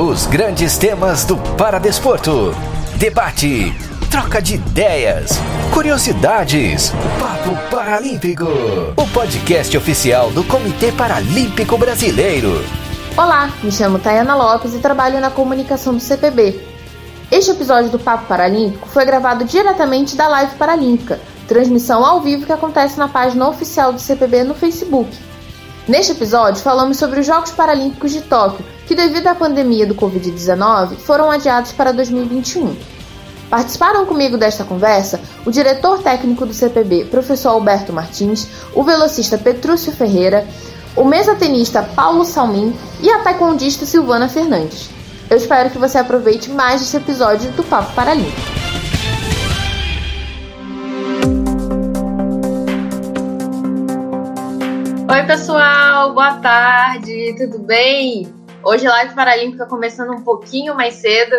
Os grandes temas do Paradesporto. Debate, troca de ideias, curiosidades. Papo Paralímpico. O podcast oficial do Comitê Paralímpico Brasileiro. Olá, me chamo Tayana Lopes e trabalho na comunicação do CPB. Este episódio do Papo Paralímpico foi gravado diretamente da Live Paralímpica, transmissão ao vivo que acontece na página oficial do CPB no Facebook. Neste episódio, falamos sobre os Jogos Paralímpicos de Tóquio, que, devido à pandemia do Covid-19, foram adiados para 2021. Participaram comigo desta conversa o diretor técnico do CPB, professor Alberto Martins, o velocista Petrúcio Ferreira, o mesatenista Paulo Salmin e a taekwondista Silvana Fernandes. Eu espero que você aproveite mais este episódio do Papo Paralímpico. Oi, pessoal, boa tarde, tudo bem? Hoje Live Paralímpica começando um pouquinho mais cedo.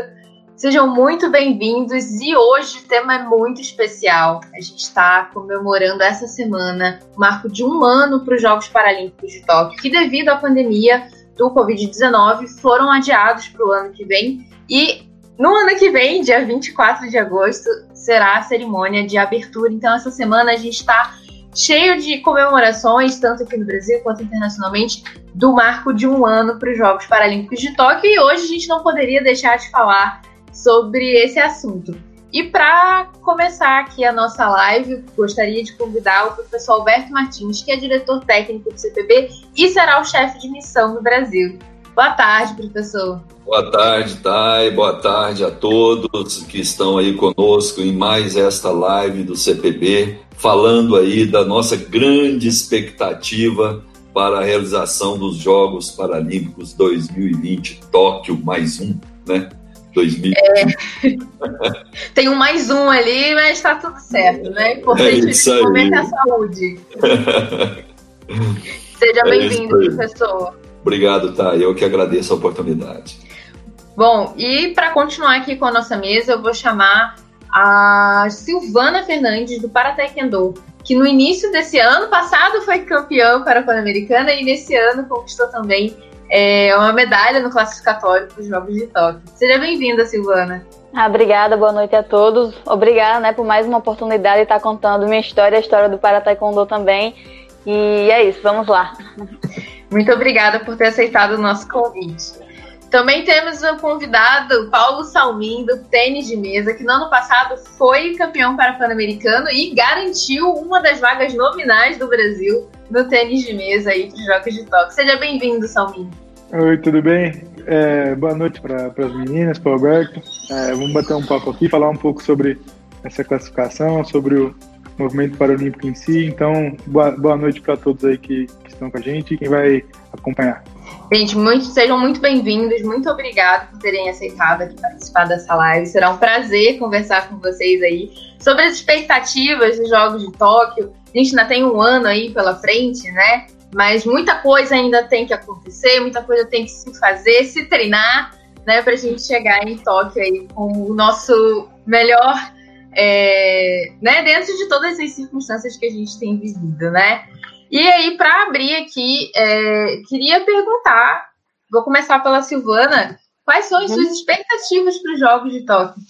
Sejam muito bem-vindos e hoje o tema é muito especial. A gente está comemorando essa semana o marco de um ano para os Jogos Paralímpicos de Tóquio, que devido à pandemia do Covid-19 foram adiados para o ano que vem. E no ano que vem, dia 24 de agosto, será a cerimônia de abertura. Então, essa semana a gente está cheio de comemorações, tanto aqui no Brasil quanto internacionalmente, do marco de um ano para os Jogos Paralímpicos de Tóquio. E hoje a gente não poderia deixar de falar sobre esse assunto. E para começar aqui a nossa live, gostaria de convidar o professor Alberto Martins, que é diretor técnico do CPB e será o chefe de missão no Brasil. Boa tarde, professor. Boa tarde, Thay. Boa tarde a todos que estão aí conosco em mais esta live do CPB falando aí da nossa grande expectativa para a realização dos Jogos Paralímpicos 2020, Tóquio mais um, né? 2020. É. Tem um mais um ali, mas está tudo certo, né? Importante é isso aí. a saúde. Seja é bem-vindo, professor. Obrigado, tá? Eu que agradeço a oportunidade. Bom, e para continuar aqui com a nossa mesa, eu vou chamar a Silvana Fernandes, do Para Taekwondo, que no início desse ano passado foi campeã para a Pan-Americana e nesse ano conquistou também é, uma medalha no classificatório para os Jogos de Tóquio. Seja bem-vinda, Silvana. Ah, obrigada, boa noite a todos. Obrigada né, por mais uma oportunidade de estar contando minha história, a história do Para Taekwondo também. E é isso, vamos lá. Muito obrigada por ter aceitado o nosso convite. Também temos o convidado Paulo Salmin, do tênis de mesa, que no ano passado foi campeão para Pan-Americano e garantiu uma das vagas nominais do Brasil no tênis de mesa aí para os Jogos de Tóquio. Seja bem-vindo, Salmin. Oi, tudo bem? É, boa noite para as meninas, para o Alberto. É, vamos bater um papo aqui, falar um pouco sobre essa classificação, sobre o movimento paralímpico em si. Então, boa, boa noite para todos aí que, que estão com a gente e quem vai acompanhar. Gente, muito, sejam muito bem-vindos, muito obrigado por terem aceitado aqui participar dessa live. Será um prazer conversar com vocês aí sobre as expectativas dos Jogos de Tóquio. A gente ainda tem um ano aí pela frente, né? Mas muita coisa ainda tem que acontecer, muita coisa tem que se fazer, se treinar, né? Pra gente chegar em Tóquio aí com o nosso melhor, é, né? Dentro de todas as circunstâncias que a gente tem vivido, né? E aí, para abrir aqui, é, queria perguntar, vou começar pela Silvana, quais são as suas uhum. expectativas para os Jogos de Tóquio?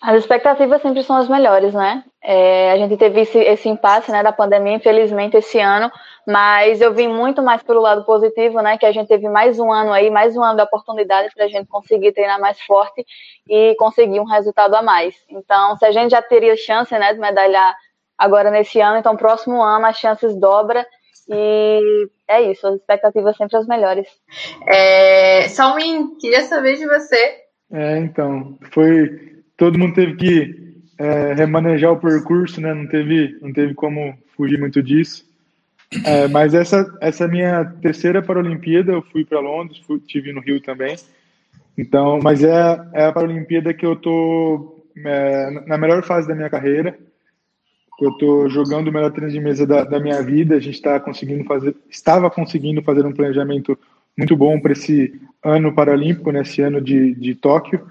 As expectativas sempre são as melhores, né? É, a gente teve esse, esse impasse né, da pandemia, infelizmente, esse ano, mas eu vim muito mais pelo lado positivo, né? Que a gente teve mais um ano aí, mais um ano de oportunidade para a gente conseguir treinar mais forte e conseguir um resultado a mais. Então, se a gente já teria chance né, de medalhar agora nesse ano, então próximo ano as chances dobra e é isso, as expectativas sempre as melhores. É, Salmin, queria saber de você. É, então, foi. Todo mundo teve que é, remanejar o percurso, né? Não teve, não teve como fugir muito disso. É, mas essa, essa minha terceira Paralimpíada, eu fui para Londres, fui, tive no Rio também. Então, mas é, é a Paralimpíada que eu tô é, na melhor fase da minha carreira eu estou jogando o melhor tênis de mesa da, da minha vida. A gente está conseguindo fazer, estava conseguindo fazer um planejamento muito bom para esse ano paralímpico, nesse né, ano de, de Tóquio.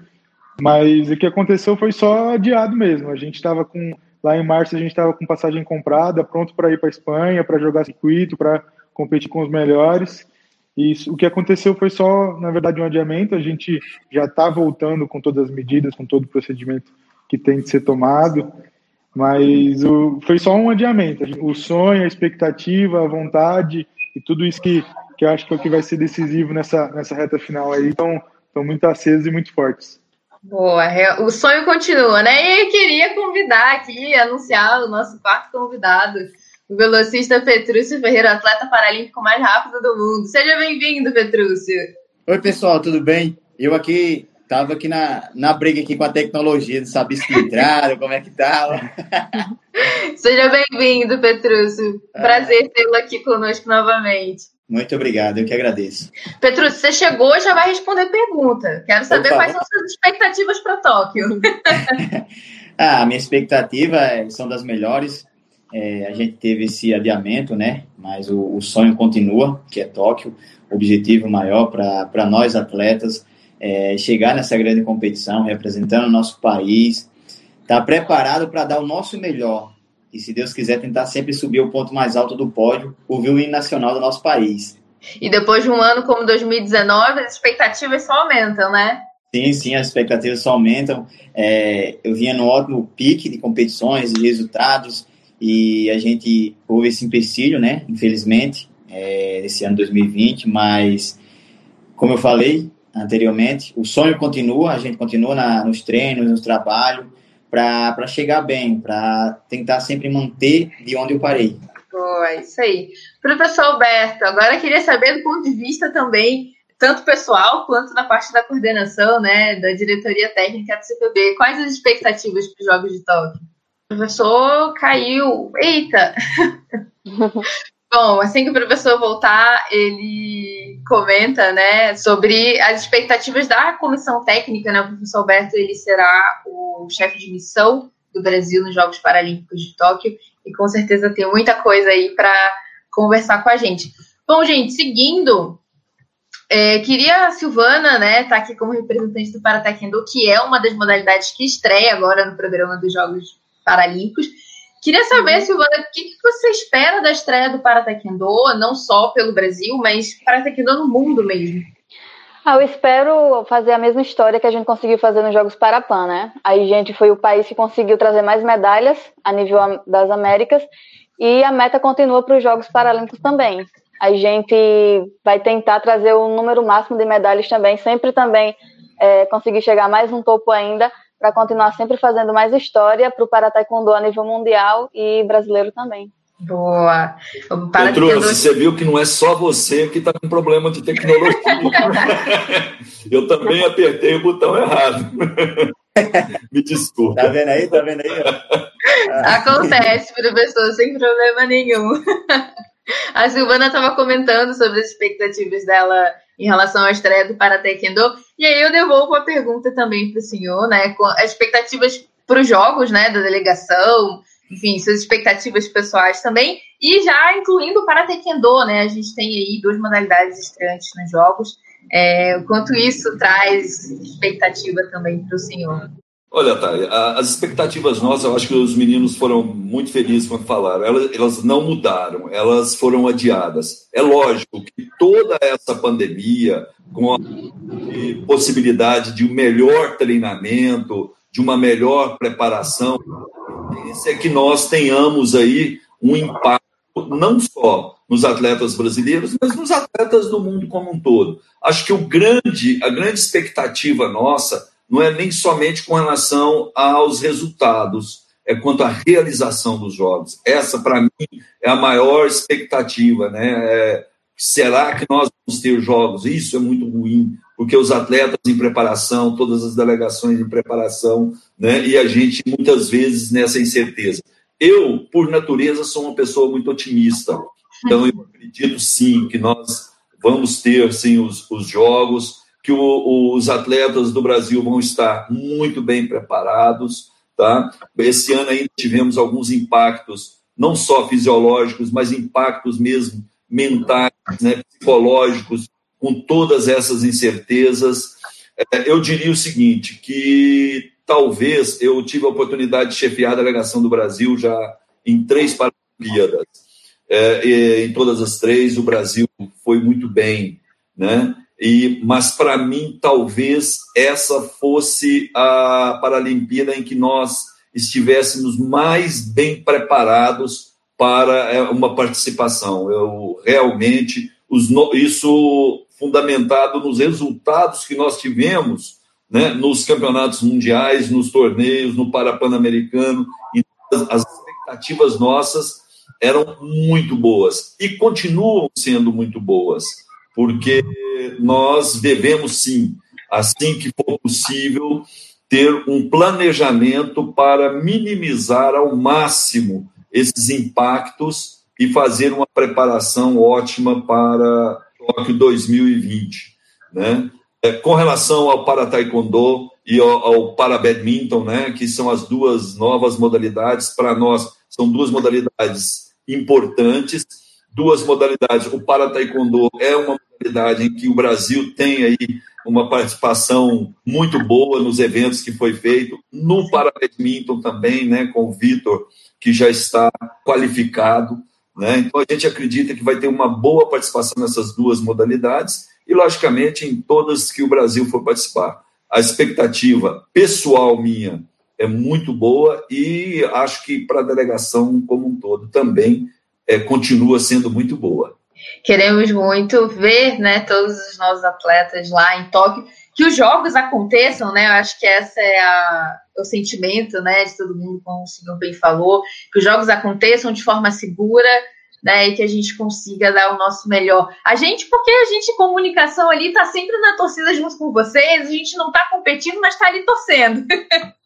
Mas o que aconteceu foi só adiado mesmo. A gente estava com lá em março a gente estava com passagem comprada, pronto para ir para Espanha, para jogar circuito, para competir com os melhores. E isso, o que aconteceu foi só, na verdade, um adiamento. A gente já está voltando com todas as medidas, com todo o procedimento que tem de ser tomado, mas o, foi só um adiamento. O sonho, a expectativa, a vontade e tudo isso que, que eu acho que é o que vai ser decisivo nessa, nessa reta final aí estão muito acesos e muito fortes. Boa, o sonho continua, né? E eu queria convidar aqui, anunciar o nosso quarto convidado, o velocista Petrúcio Ferreira, atleta paralímpico mais rápido do mundo. Seja bem-vindo, Petrúcio. Oi, pessoal, tudo bem? Eu aqui tava aqui na, na briga aqui com a tecnologia, não sabia se entraram, como é que tava. Seja bem-vindo, Petrúcio. Prazer tê-lo aqui conosco novamente. Muito obrigado, eu que agradeço. Petrúcio, você chegou e já vai responder pergunta. Quero saber Opa. quais são suas expectativas para Tóquio. ah, a minha expectativa é, são das melhores. É, a gente teve esse adiamento, né? Mas o, o sonho continua, que é Tóquio. O objetivo maior para nós atletas é chegar nessa grande competição, representando o nosso país, estar tá preparado para dar o nosso melhor e, se Deus quiser, tentar sempre subir o ponto mais alto do pódio, ouvir o hino nacional do nosso país. E depois de um ano como 2019, as expectativas só aumentam, né? Sim, sim, as expectativas só aumentam. É, eu vinha no ótimo pique de competições e resultados, e a gente houve esse empecilho, né? Infelizmente, é, esse ano 2020, mas como eu falei anteriormente, o sonho continua, a gente continua na, nos treinos, no trabalho, para chegar bem, para tentar sempre manter de onde eu parei. Boa, isso aí. Professor Alberto, agora eu queria saber do ponto de vista também, tanto pessoal quanto na parte da coordenação, né, da diretoria técnica do CPB, quais as expectativas para os Jogos de Tóquio? O professor caiu. Eita! Bom, assim que o professor voltar, ele comenta, né, sobre as expectativas da comissão técnica, né? O professor Alberto, ele será o chefe de missão do Brasil nos Jogos Paralímpicos de Tóquio e com certeza tem muita coisa aí para conversar com a gente. Bom, gente, seguindo, é, queria a Silvana, né, estar tá aqui como representante do Para Taekwondo, que é uma das modalidades que estreia agora no programa dos Jogos Paralímpicos. Queria saber, uhum. Silvana, o que, você espera da estreia do Para Taekwondo, não só pelo Brasil, mas Para Taekwondo no mundo mesmo? Ah, eu espero fazer a mesma história que a gente conseguiu fazer nos Jogos Parapan, né? A gente foi o país que conseguiu trazer mais medalhas a nível das Américas e a meta continua para os Jogos Paralímpicos também. A gente vai tentar trazer o número máximo de medalhas também, sempre também é, conseguir chegar mais um topo ainda para continuar sempre fazendo mais história para o Para Taekwondo a nível mundial e brasileiro também. Boa. Para você viu que não é só você que está com problema de tecnologia. Eu também apertei o botão errado. Me desculpa. Tá vendo aí? Tá vendo aí? Acontece, professor, sem problema nenhum. A Silvana estava comentando sobre as expectativas dela em relação à estreia do Taekwondo. E aí eu devolvo a pergunta também para o senhor, né? As expectativas para os jogos, né? Da delegação, enfim, suas expectativas pessoais também. E já incluindo o Taekwondo, né? A gente tem aí duas modalidades estreantes nos jogos. É, quanto isso traz expectativa também para o senhor? Olha, Thay, as expectativas nossas, eu acho que os meninos foram muito felizes quando falaram. Elas, elas não mudaram, elas foram adiadas. É lógico que toda essa pandemia, com a possibilidade de um melhor treinamento, de uma melhor preparação, é que nós tenhamos aí um impacto não só nos atletas brasileiros, mas nos atletas do mundo como um todo. Acho que o grande, a grande expectativa nossa não é nem somente com relação aos resultados, é quanto à realização dos jogos. Essa, para mim, é a maior expectativa, né? É, será que nós vamos ter jogos? Isso é muito ruim, porque os atletas em preparação, todas as delegações em preparação, né? E a gente muitas vezes nessa incerteza. Eu, por natureza, sou uma pessoa muito otimista. Então, eu acredito sim que nós vamos ter sim os, os jogos que o, os atletas do Brasil vão estar muito bem preparados. Tá? Esse ano ainda tivemos alguns impactos, não só fisiológicos, mas impactos mesmo mentais, né, psicológicos, com todas essas incertezas. É, eu diria o seguinte, que talvez eu tive a oportunidade de chefiar a delegação do Brasil já em três Paralimpíadas. É, em todas as três, o Brasil foi muito bem né? E, mas para mim, talvez essa fosse a Paralimpíada em que nós estivéssemos mais bem preparados para é, uma participação. Eu realmente os, isso fundamentado nos resultados que nós tivemos né, nos campeonatos mundiais, nos torneios, no Parapan-Americano, as expectativas nossas eram muito boas e continuam sendo muito boas, porque nós devemos sim, assim que for possível, ter um planejamento para minimizar ao máximo esses impactos e fazer uma preparação ótima para Tóquio 2020, né? É, com relação ao para taekwondo e ao, ao para badminton, né, que são as duas novas modalidades para nós, são duas modalidades importantes, duas modalidades. O para taekwondo é uma modalidade em que o Brasil tem aí uma participação muito boa nos eventos que foi feito, no para badminton também, né, com o Vitor, que já está qualificado. Né? Então, a gente acredita que vai ter uma boa participação nessas duas modalidades e, logicamente, em todas que o Brasil for participar. A expectativa pessoal minha é muito boa e acho que para a delegação como um todo também é, continua sendo muito boa. Queremos muito ver né, todos os nossos atletas lá em Tóquio, que os jogos aconteçam, né? Eu acho que esse é a, o sentimento né, de todo mundo, como o senhor bem falou, que os jogos aconteçam de forma segura, né, e que a gente consiga dar o nosso melhor. A gente, porque a gente, comunicação ali, tá sempre na torcida junto com vocês, a gente não tá competindo, mas tá ali torcendo.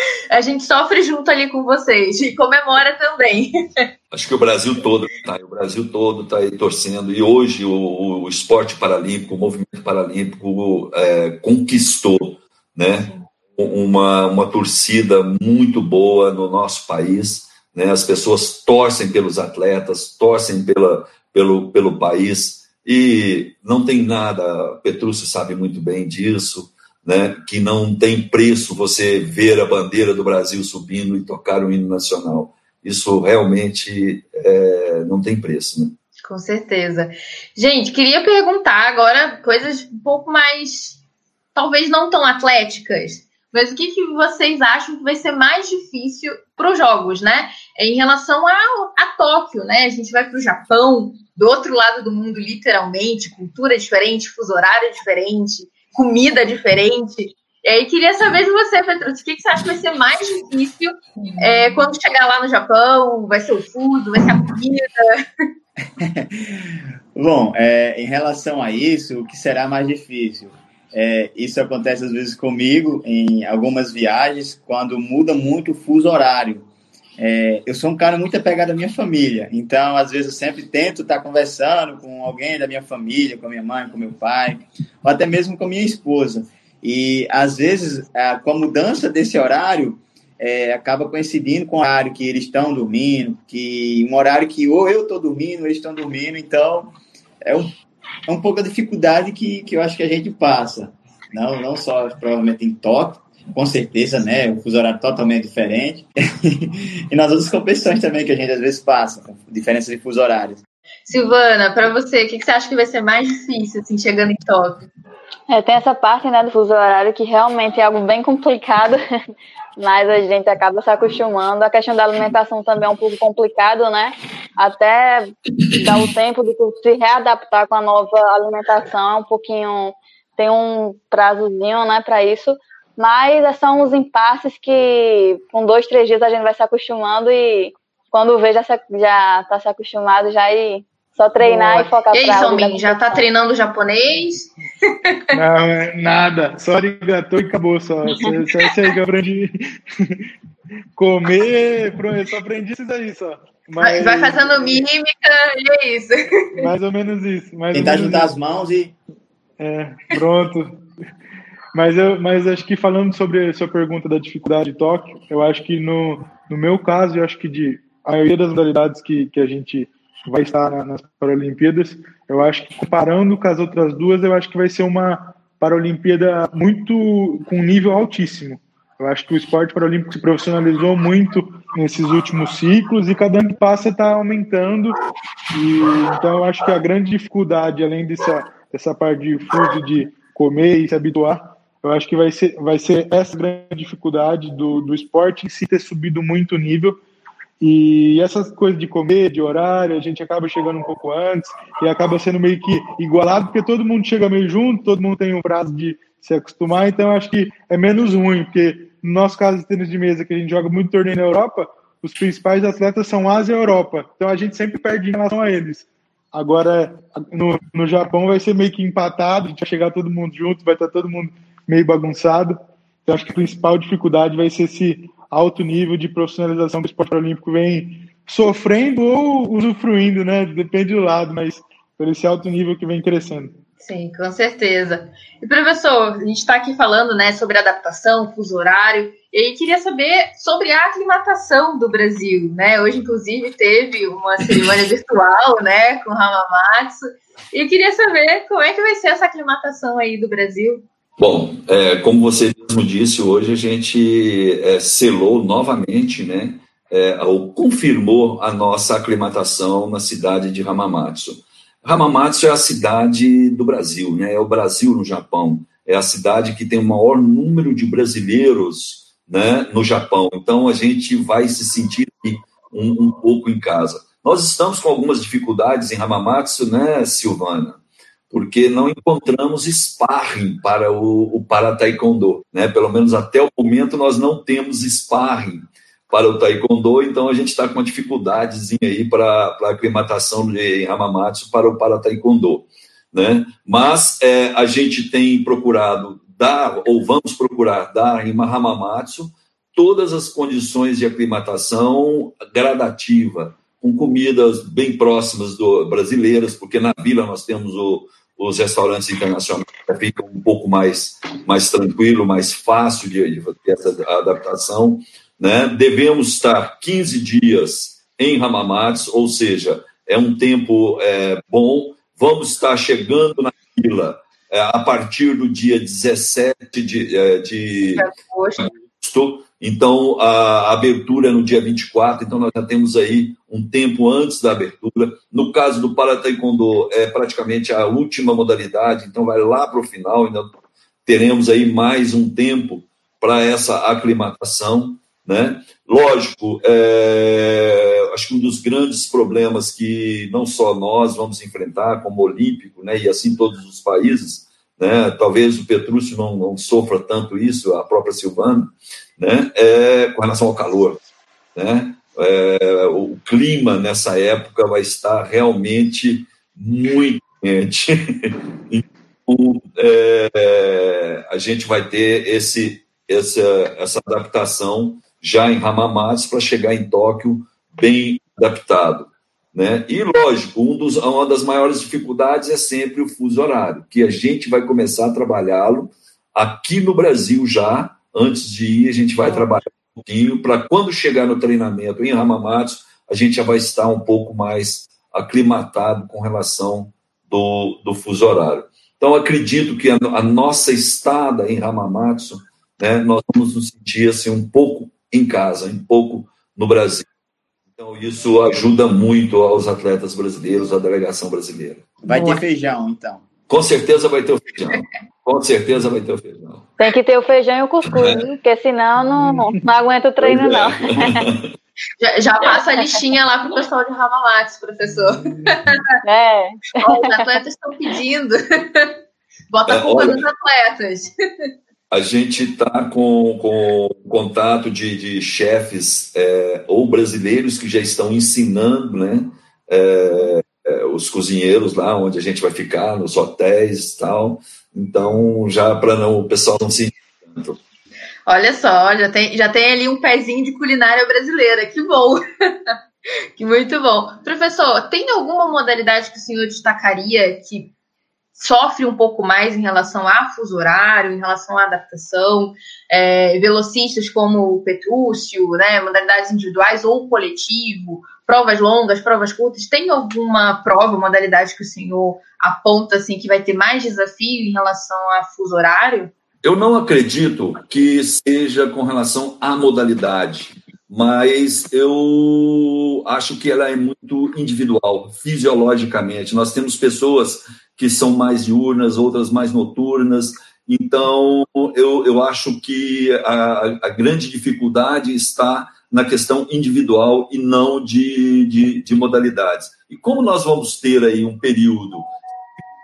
a gente sofre junto ali com vocês e comemora também. Acho que o Brasil todo tá, o Brasil todo está aí torcendo e hoje o, o, esporte paralímpico, o movimento paralímpico é, conquistou, né, uma, uma torcida muito boa no nosso país né? As pessoas torcem pelos atletas, torcem pela, pelo, pelo país e não tem nada, Petrúcio sabe muito bem disso, né? que não tem preço você ver a bandeira do Brasil subindo e tocar o hino nacional. Isso realmente é, não tem preço. Né? Com certeza. Gente, queria perguntar agora coisas um pouco mais, talvez não tão atléticas, mas o que, que vocês acham que vai ser mais difícil para os jogos, né? Em relação a, a Tóquio, né? A gente vai para o Japão, do outro lado do mundo, literalmente, cultura diferente, fuso horário diferente, comida diferente. E aí queria saber de você, Petrus, o que, que você acha que vai ser mais difícil é, quando chegar lá no Japão? Vai ser o fuso, vai ser a comida? Bom, é, em relação a isso, o que será mais difícil? É, isso acontece às vezes comigo em algumas viagens, quando muda muito o fuso horário. É, eu sou um cara muito apegado à minha família, então às vezes eu sempre tento estar conversando com alguém da minha família, com a minha mãe, com meu pai, ou até mesmo com a minha esposa. E às vezes, com a mudança desse horário, é, acaba coincidindo com o horário que eles estão dormindo, que um horário que ou eu estou dormindo, ou eles estão dormindo, então é um é um pouco a dificuldade que, que eu acho que a gente passa. Não, não só provavelmente em Tóquio, com certeza, né? O fuso horário totalmente diferente. e nas outras competições também que a gente às vezes passa, com diferença de fuso horários. Silvana, para você, o que, que, você acha que vai ser mais difícil, assim, chegando em Tóquio? É, tem essa parte, né, do fuso horário que realmente é algo bem complicado, mas a gente acaba se acostumando. A questão da alimentação também é um pouco complicado, né? Até dar o tempo de se readaptar com a nova alimentação é um pouquinho tem um prazozinho, né, para isso. Mas são os impasses que com dois, três dias a gente vai se acostumando e quando vê já, se, já tá se acostumado já e só treinar Boa. e focar E aí, Salmin, já tá treinando japonês? Não, é nada. Só arigatou e acabou só. Só isso aí que eu aprendi. Comer, eu só aprendi isso daí só. Mas... Vai fazendo mímica e é isso. Mais ou menos isso. Mais Tentar juntar as mãos e. É, pronto. Mas, eu, mas acho que falando sobre a sua pergunta da dificuldade de Tóquio, eu acho que no, no meu caso, eu acho que de a maioria das modalidades que, que a gente vai estar nas Paralimpíadas. Eu acho que comparando com as outras duas, eu acho que vai ser uma Paralimpíada muito com nível altíssimo. Eu acho que o esporte paralímpico se profissionalizou muito nesses últimos ciclos e cada ano que passa está aumentando. E, então, eu acho que a grande dificuldade, além dessa, essa parte de fuso de comer e se habituar. Eu acho que vai ser, vai ser essa grande dificuldade do, do esporte em si ter subido muito o nível. E essas coisas de comer, de horário, a gente acaba chegando um pouco antes e acaba sendo meio que igualado, porque todo mundo chega meio junto, todo mundo tem um prazo de se acostumar, então acho que é menos ruim, porque no nosso caso de tênis de mesa, que a gente joga muito torneio na Europa, os principais atletas são Ásia e Europa, então a gente sempre perde em relação a eles. Agora, no, no Japão vai ser meio que empatado, a gente vai chegar todo mundo junto, vai estar todo mundo meio bagunçado. Então, acho que a principal dificuldade vai ser esse alto nível de profissionalização do esporte olímpico vem sofrendo ou usufruindo, né? Depende do lado, mas por esse alto nível que vem crescendo. Sim, com certeza. E professor, a gente está aqui falando né, sobre adaptação, fuso horário, e queria saber sobre a aclimatação do Brasil. Né? Hoje, inclusive, teve uma cerimônia virtual né, com o Hamamatsu, e eu queria saber como é que vai ser essa aclimatação aí do Brasil. Bom, é, como você mesmo disse, hoje a gente é, selou novamente, né, é, ou confirmou a nossa aclimatação na cidade de Hamamatsu. Hamamatsu é a cidade do Brasil, né? É o Brasil no Japão. É a cidade que tem o maior número de brasileiros né, no Japão. Então a gente vai se sentir um, um pouco em casa. Nós estamos com algumas dificuldades em Hamamatsu, né, Silvana? Porque não encontramos sparring para o, para taekwondo, né? Pelo menos até o momento nós não temos sparring para o taekwondo, então a gente está com uma dificuldadezinha aí para a aclimatação de Hamamatsu para o para taekwondo, né? Mas é, a gente tem procurado dar, ou vamos procurar dar em Hamamatsu todas as condições de aclimatação gradativa, com comidas bem próximas do brasileiras, porque na vila nós temos o, os restaurantes internacionais que ficam um pouco mais, mais tranquilo, mais fácil de, de essa adaptação. Né? Devemos estar 15 dias em Hamamatsu, ou seja, é um tempo é, bom. Vamos estar chegando na fila é, a partir do dia 17 de, é, de agosto. Então, a abertura é no dia 24, então nós já temos aí um tempo antes da abertura. No caso do Para Taekwondo, é praticamente a última modalidade, então vai lá para o final, ainda teremos aí mais um tempo para essa aclimatação. Né? Lógico, é, acho que um dos grandes problemas que não só nós vamos enfrentar como olímpico, né, e assim todos os países, né, talvez o Petrúcio não, não sofra tanto isso, a própria Silvana, né, é, com relação ao calor. Né? É, o clima nessa época vai estar realmente muito quente. então, é, a gente vai ter esse, essa, essa adaptação já em Hamamatsu para chegar em Tóquio bem adaptado. Né? E, lógico, um dos, uma das maiores dificuldades é sempre o fuso horário, que a gente vai começar a trabalhá-lo aqui no Brasil já, antes de ir, a gente vai trabalhar um pouquinho, para quando chegar no treinamento em Hamamatsu, a gente já vai estar um pouco mais aclimatado com relação do, do fuso horário. Então, acredito que a, a nossa estada em Hamamatsu, né, nós vamos nos sentir assim, um pouco em casa, um pouco no Brasil. Então, isso ajuda muito aos atletas brasileiros, à delegação brasileira. Vai ter feijão, então. Com certeza vai ter o feijão. Com certeza vai ter o feijão. Tem que ter o feijão e o cuscuz, é. porque senão não, não aguenta o treino, é. não. Já, já, passa a listinha lá para o pessoal de Ramalates, professor. É. Os atletas estão pedindo. Bota a culpa é, nos atletas. A gente está com, com contato de, de chefes é, ou brasileiros que já estão ensinando né, é, é, os cozinheiros lá onde a gente vai ficar, nos hotéis e tal. Então, já para não o pessoal não se tanto. Olha só, já tem, já tem ali um pezinho de culinária brasileira, que bom! que muito bom. Professor, tem alguma modalidade que o senhor destacaria que sofre um pouco mais em relação a fuso horário, em relação à adaptação, é, velocistas como o Petrúcio, né, modalidades individuais ou coletivo, provas longas, provas curtas, tem alguma prova, modalidade que o senhor aponta assim que vai ter mais desafio em relação a fuso horário? Eu não acredito que seja com relação à modalidade. mas eu acho que ela é muito individual, fisiologicamente. Nós temos pessoas que são mais diurnas, outras mais noturnas, então eu, eu acho que a, a grande dificuldade está na questão individual e não de, de, de modalidades. E como nós vamos ter aí um período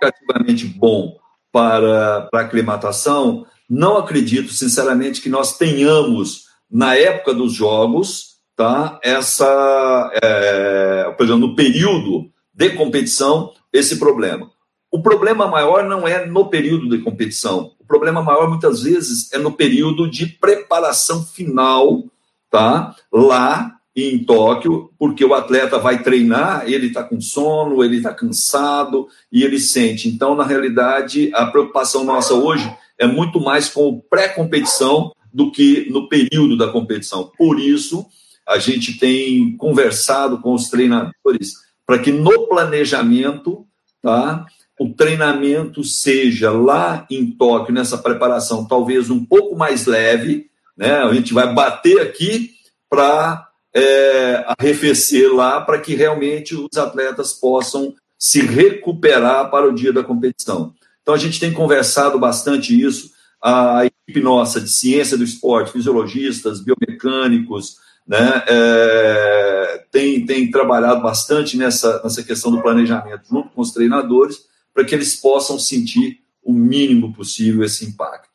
significativamente bom para, para a aclimatação, não acredito, sinceramente, que nós tenhamos, na época dos jogos, tá, essa, é, por exemplo, no período de competição, esse problema. O problema maior não é no período de competição. O problema maior, muitas vezes, é no período de preparação final, tá? Lá em Tóquio, porque o atleta vai treinar, ele está com sono, ele está cansado e ele sente. Então, na realidade, a preocupação nossa hoje é muito mais com o pré-competição do que no período da competição. Por isso, a gente tem conversado com os treinadores para que no planejamento, tá, o treinamento seja lá em Tóquio, nessa preparação, talvez um pouco mais leve, né? A gente vai bater aqui para é, arrefecer lá, para que realmente os atletas possam se recuperar para o dia da competição. Então, a gente tem conversado bastante isso. A equipe nossa de ciência do esporte, fisiologistas, biomecânicos, né, é, tem, tem trabalhado bastante nessa, nessa questão do planejamento junto com os treinadores, para que eles possam sentir o mínimo possível esse impacto.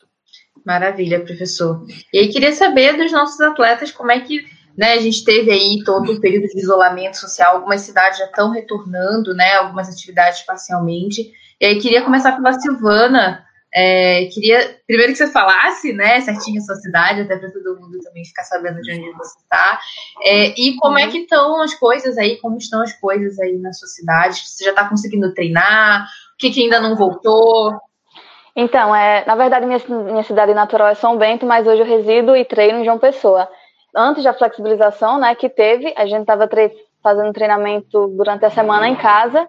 Maravilha, professor. E aí, queria saber dos nossos atletas como é que né, a gente teve aí todo o período de isolamento social, algumas cidades já estão retornando, né, algumas atividades parcialmente. E aí queria começar pela Silvana. É, queria primeiro que você falasse, né, certinho a sua cidade, até para todo mundo também ficar sabendo de onde você está. É, e como é que estão as coisas aí, como estão as coisas aí na sua cidade? Você já está conseguindo treinar? O que, que ainda não voltou? Então, é, na verdade, minha, minha cidade natural é São Bento, mas hoje eu resido e treino em João Pessoa. Antes da flexibilização, né, que teve, a gente estava tre fazendo treinamento durante a semana em casa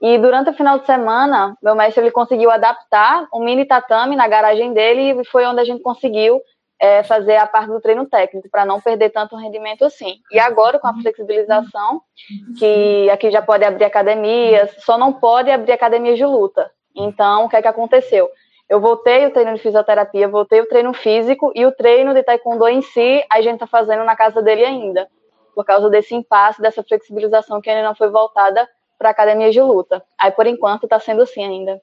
e durante o final de semana, meu mestre ele conseguiu adaptar um mini tatame na garagem dele e foi onde a gente conseguiu é, fazer a parte do treino técnico, para não perder tanto rendimento assim. E agora, com a flexibilização, que aqui já pode abrir academias, só não pode abrir academias de luta. Então, o que é que aconteceu? Eu voltei o treino de fisioterapia, voltei o treino físico e o treino de taekwondo em si, a gente está fazendo na casa dele ainda, por causa desse impasse, dessa flexibilização que ainda não foi voltada para academia de luta. Aí, por enquanto, está sendo assim ainda.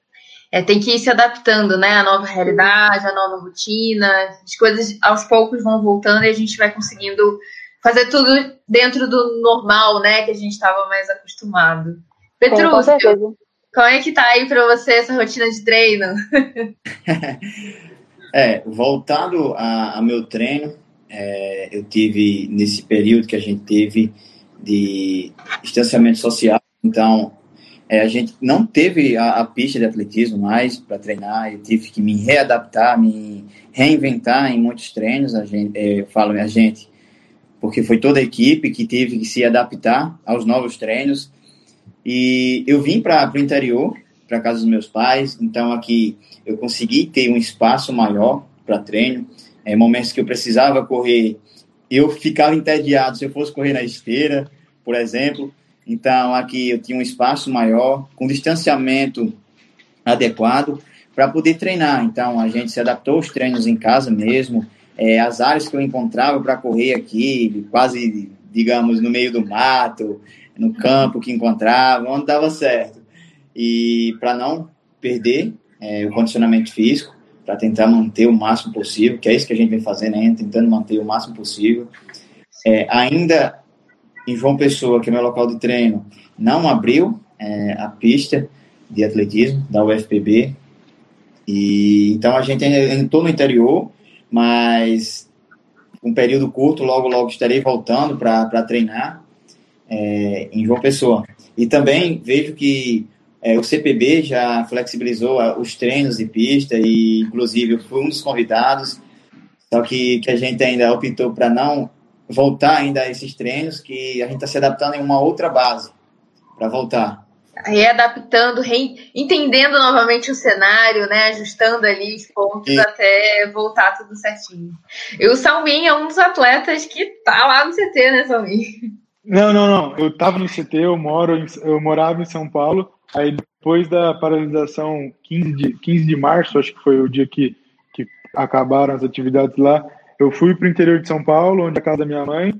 É, tem que ir se adaptando, né? A nova realidade, a nova rotina. As coisas aos poucos vão voltando e a gente vai conseguindo fazer tudo dentro do normal, né? Que a gente estava mais acostumado. Petrúcio, como é que tá aí para você essa rotina de treino? é, voltando a, meu treino, é, eu tive nesse período que a gente teve de distanciamento social, então, é, a gente não teve a, a pista de atletismo mais para treinar, eu tive que me readaptar, me reinventar em muitos treinos, a gente, é, eu falo a gente, porque foi toda a equipe que teve que se adaptar aos novos treinos. E eu vim para o interior, para casa dos meus pais, então aqui eu consegui ter um espaço maior para treino. É, momentos que eu precisava correr, eu ficava entediado se eu fosse correr na esteira, por exemplo. Então, aqui eu tinha um espaço maior, com distanciamento adequado, para poder treinar. Então, a gente se adaptou aos treinos em casa mesmo. É, as áreas que eu encontrava para correr aqui, quase, digamos, no meio do mato, no campo que encontrava, onde dava certo. E para não perder é, o condicionamento físico, para tentar manter o máximo possível, que é isso que a gente vem fazendo, né? tentando manter o máximo possível. É, ainda em João Pessoa, que é meu local de treino, não abriu é, a pista de atletismo da UFPB. E, então a gente entrou no interior, mas um período curto, logo logo estarei voltando para treinar é, em João Pessoa. E também vejo que é, o CPB já flexibilizou os treinos de pista e inclusive eu fui um dos convidados, só que, que a gente ainda optou para não voltar ainda a esses treinos, que a gente está se adaptando em uma outra base para voltar. readaptando, re... entendendo novamente o cenário, né? Ajustando ali os pontos e... até voltar tudo certinho. E o Salmin é um dos atletas que tá lá no CT, né, Salmin? Não, não, não. Eu tava no CT, eu moro, em... eu morava em São Paulo. Aí depois da paralisação 15 de, 15 de março, acho que foi o dia que, que acabaram as atividades lá, eu fui para o interior de São Paulo, onde é a casa da minha mãe,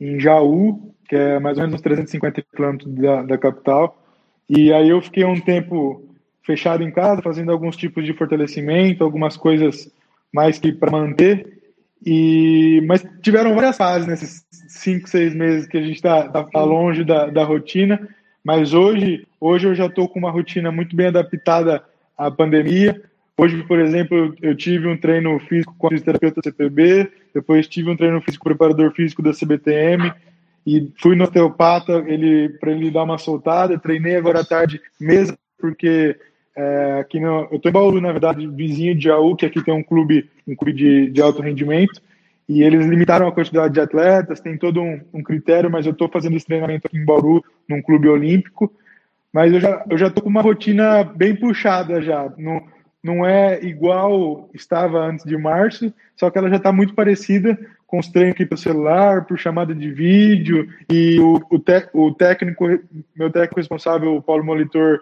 em Jaú, que é mais ou menos uns 350 quilômetros da, da capital. E aí eu fiquei um tempo fechado em casa, fazendo alguns tipos de fortalecimento, algumas coisas mais que para manter. E mas tiveram várias fases nesses cinco, seis meses que a gente está tá, tá longe da, da rotina. Mas hoje, hoje eu já estou com uma rotina muito bem adaptada à pandemia. Hoje, por exemplo, eu tive um treino físico com a fisioterapeuta CPB, depois tive um treino físico com o preparador físico da CBTM, e fui no osteopata ele para ele dar uma soltada. Treinei agora à tarde mesmo, porque é, aqui no, eu estou em Bauru, na verdade, vizinho de Jaú, que aqui tem um clube, um clube de, de alto rendimento, e eles limitaram a quantidade de atletas, tem todo um, um critério, mas eu estou fazendo esse treinamento aqui em Bauru, num clube olímpico, mas eu já eu já estou com uma rotina bem puxada já. Não, não é igual estava antes de março, só que ela já está muito parecida com os treinos aqui pelo celular, por chamada de vídeo, e o, o, te, o técnico, meu técnico responsável, o Paulo Molitor,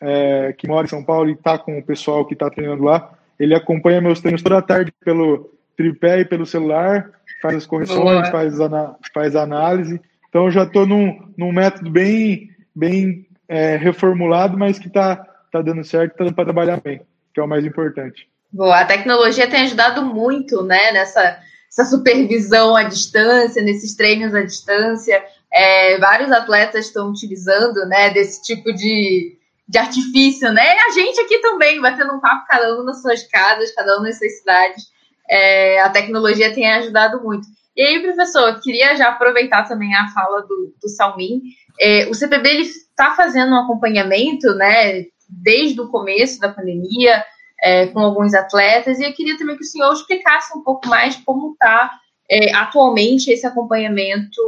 é, que mora em São Paulo e está com o pessoal que está treinando lá, ele acompanha meus treinos toda tarde pelo tripé e pelo celular, faz as correções, faz, ana, faz análise. Então eu já estou num, num método bem, bem é, reformulado, mas que está tá dando certo, está dando para trabalhar bem, que é o mais importante. Boa, a tecnologia tem ajudado muito, né, nessa essa supervisão à distância, nesses treinos à distância. É, vários atletas estão utilizando né, desse tipo de, de artifício, né? E a gente aqui também, batendo um papo, cada um nas suas casas, cada um nas suas cidades. É, a tecnologia tem ajudado muito. E aí, professor, queria já aproveitar também a fala do, do Salmin. É, o CPB está fazendo um acompanhamento, né, desde o começo da pandemia, é, com alguns atletas, e eu queria também que o senhor explicasse um pouco mais como está é, atualmente esse acompanhamento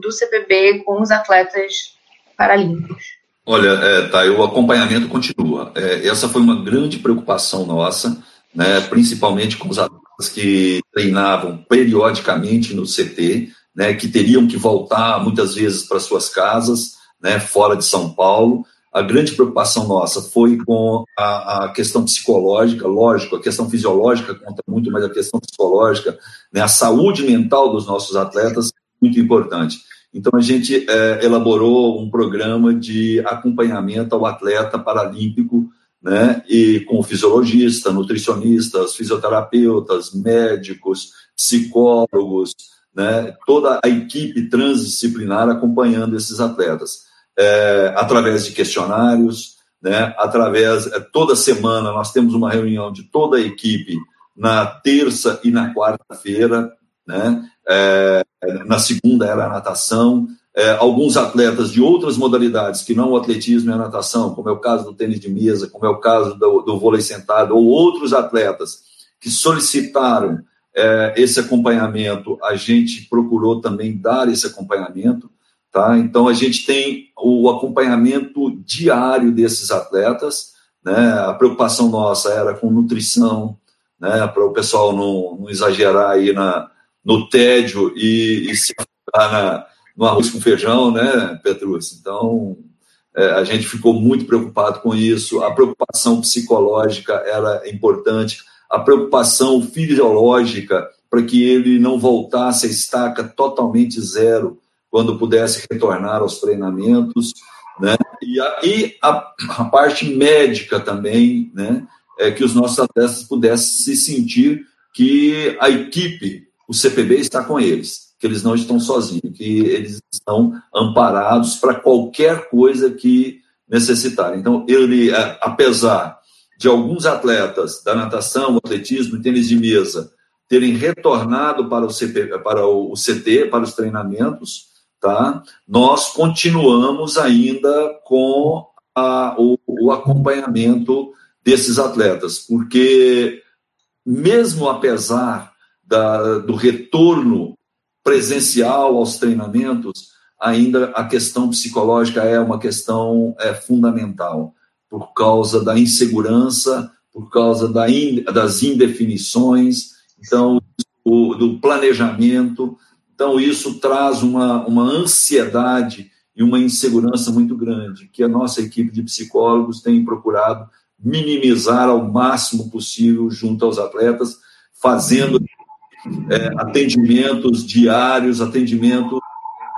do CPB com os atletas paralímpicos. Olha, é, tá, o acompanhamento continua. É, essa foi uma grande preocupação nossa, né, principalmente com os atletas que treinavam periodicamente no CT, né, que teriam que voltar muitas vezes para suas casas, né, fora de São Paulo, a grande preocupação nossa foi com a, a, questão psicológica, lógico, a questão fisiológica conta muito, mas a questão psicológica, né, a saúde mental dos nossos atletas, muito importante. Então, a gente é, elaborou um programa de acompanhamento ao atleta paralímpico, né, e com fisiologista, nutricionistas, fisioterapeutas, médicos, psicólogos, né, toda a equipe transdisciplinar acompanhando esses atletas. É, através de questionários, né, através, é, toda semana nós temos uma reunião de toda a equipe na terça e na quarta-feira, né, é, na segunda era a natação, é, alguns atletas de outras modalidades que não o atletismo e a natação, como é o caso do tênis de mesa, como é o caso do, do vôlei sentado, ou outros atletas que solicitaram é, esse acompanhamento, a gente procurou também dar esse acompanhamento. Tá? Então, a gente tem o acompanhamento diário desses atletas. Né? A preocupação nossa era com nutrição, né? para o pessoal não, não, exagerar aí na, no tédio e, e se afogar na, no arroz com feijão, né, Petrus? Então, é, a gente ficou muito preocupado com isso. A preocupação psicológica era importante, a preocupação fisiológica para que ele não voltasse a estaca totalmente zero quando pudesse retornar aos treinamentos, né? E aí a, a, parte médica também, né? É que os nossos atletas pudessem se sentir que a equipe, o CPB está com eles, que eles não estão sozinhos, que eles estão amparados para qualquer coisa que necessitarem. Então, ele, é, apesar de alguns atletas da natação, atletismo tênis de mesa terem retornado para o, CP, para o CT, para os treinamentos, tá? nós continuamos ainda com a, o, o acompanhamento desses atletas, porque mesmo apesar da, do retorno presencial aos treinamentos, ainda a questão psicológica é uma questão é, fundamental, por causa da insegurança, por causa da in, das indefinições, então, o, do planejamento. Então, isso traz uma, uma ansiedade e uma insegurança muito grande, que a nossa equipe de psicólogos tem procurado minimizar ao máximo possível junto aos atletas, fazendo é, atendimentos diários, atendimentos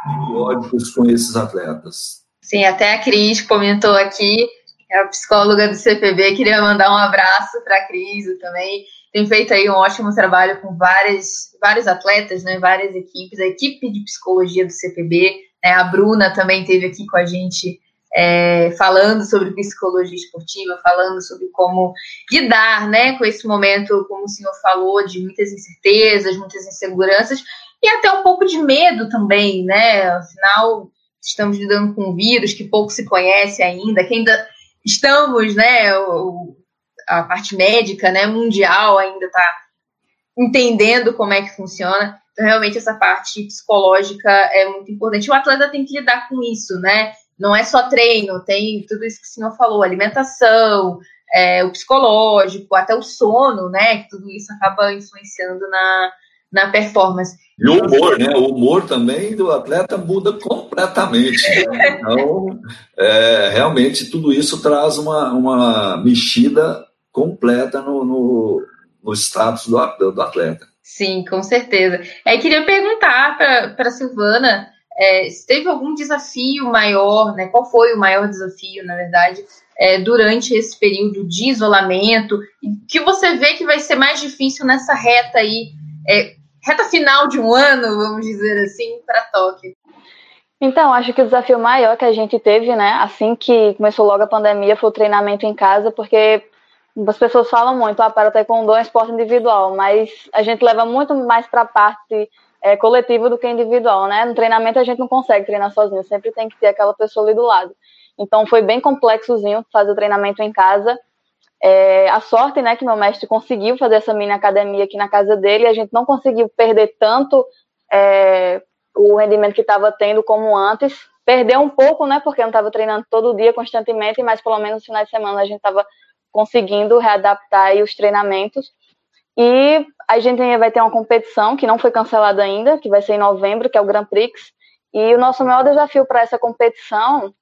periódicos com esses atletas. Sim, até a Cris comentou aqui, é a psicóloga do CPB, queria mandar um abraço para a Cris também. Tem feito aí um ótimo trabalho com várias, vários atletas, né, várias equipes, a equipe de psicologia do CPB, né, a Bruna também esteve aqui com a gente é, falando sobre psicologia esportiva, falando sobre como lidar né, com esse momento, como o senhor falou, de muitas incertezas, muitas inseguranças e até um pouco de medo também, né? Afinal, estamos lidando com um vírus que pouco se conhece ainda, que ainda estamos, né? O, a parte médica, né, mundial ainda está entendendo como é que funciona. Então, realmente, essa parte psicológica é muito importante. O atleta tem que lidar com isso, né? Não é só treino, tem tudo isso que o senhor falou, alimentação, é, o psicológico, até o sono, né? Que tudo isso acaba influenciando na, na performance. E o humor, né? O humor também do atleta muda completamente. Né? Então, é, realmente, tudo isso traz uma, uma mexida completa no, no, no status do, do atleta. Sim, com certeza. Aí queria perguntar para a Silvana é, teve algum desafio maior, né? Qual foi o maior desafio, na verdade, é, durante esse período de isolamento? Que você vê que vai ser mais difícil nessa reta aí, é, reta final de um ano, vamos dizer assim, para Tóquio? Então, acho que o desafio maior que a gente teve, né, assim que começou logo a pandemia, foi o treinamento em casa, porque as pessoas falam muito, ah, para o taekwondo é um esporte individual, mas a gente leva muito mais para a parte é, coletiva do que individual, né? No treinamento a gente não consegue treinar sozinho, sempre tem que ter aquela pessoa ali do lado. Então foi bem complexozinho fazer o treinamento em casa. É, a sorte, né, que meu mestre conseguiu fazer essa mini academia aqui na casa dele, a gente não conseguiu perder tanto é, o rendimento que estava tendo como antes. Perdeu um pouco, né, porque eu não estava treinando todo dia constantemente, mas pelo menos no final de semana a gente estava conseguindo readaptar os treinamentos. E a gente vai ter uma competição que não foi cancelada ainda, que vai ser em novembro, que é o Grand Prix. E o nosso maior desafio para essa competição,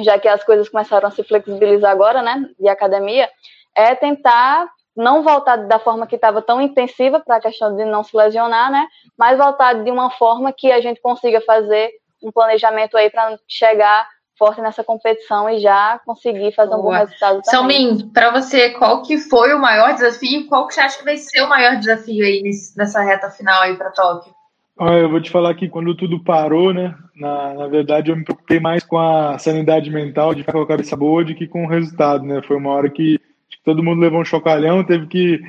já que as coisas começaram a se flexibilizar agora, né, de academia, é tentar não voltar da forma que estava tão intensiva para a questão de não se lesionar, né, mas voltar de uma forma que a gente consiga fazer um planejamento aí para chegar forte nessa competição e já conseguir fazer Boa. um bom resultado também. Salmin, para você, qual que foi o maior desafio? Qual que você acha que vai ser o maior desafio aí nessa reta final aí para Tóquio? Olha, eu vou te falar que quando tudo parou, né? Na, na verdade, eu me preocupei mais com a sanidade mental, de ficar com a cabeça boa, do que com o resultado, né? Foi uma hora que todo mundo levou um chocalhão, teve que.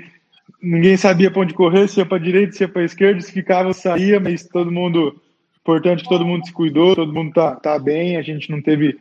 Ninguém sabia para onde correr, se ia para direita, se ia para esquerda, se ficava, saía, mas todo mundo Importante que todo mundo se cuidou, todo mundo tá, tá bem, a gente não teve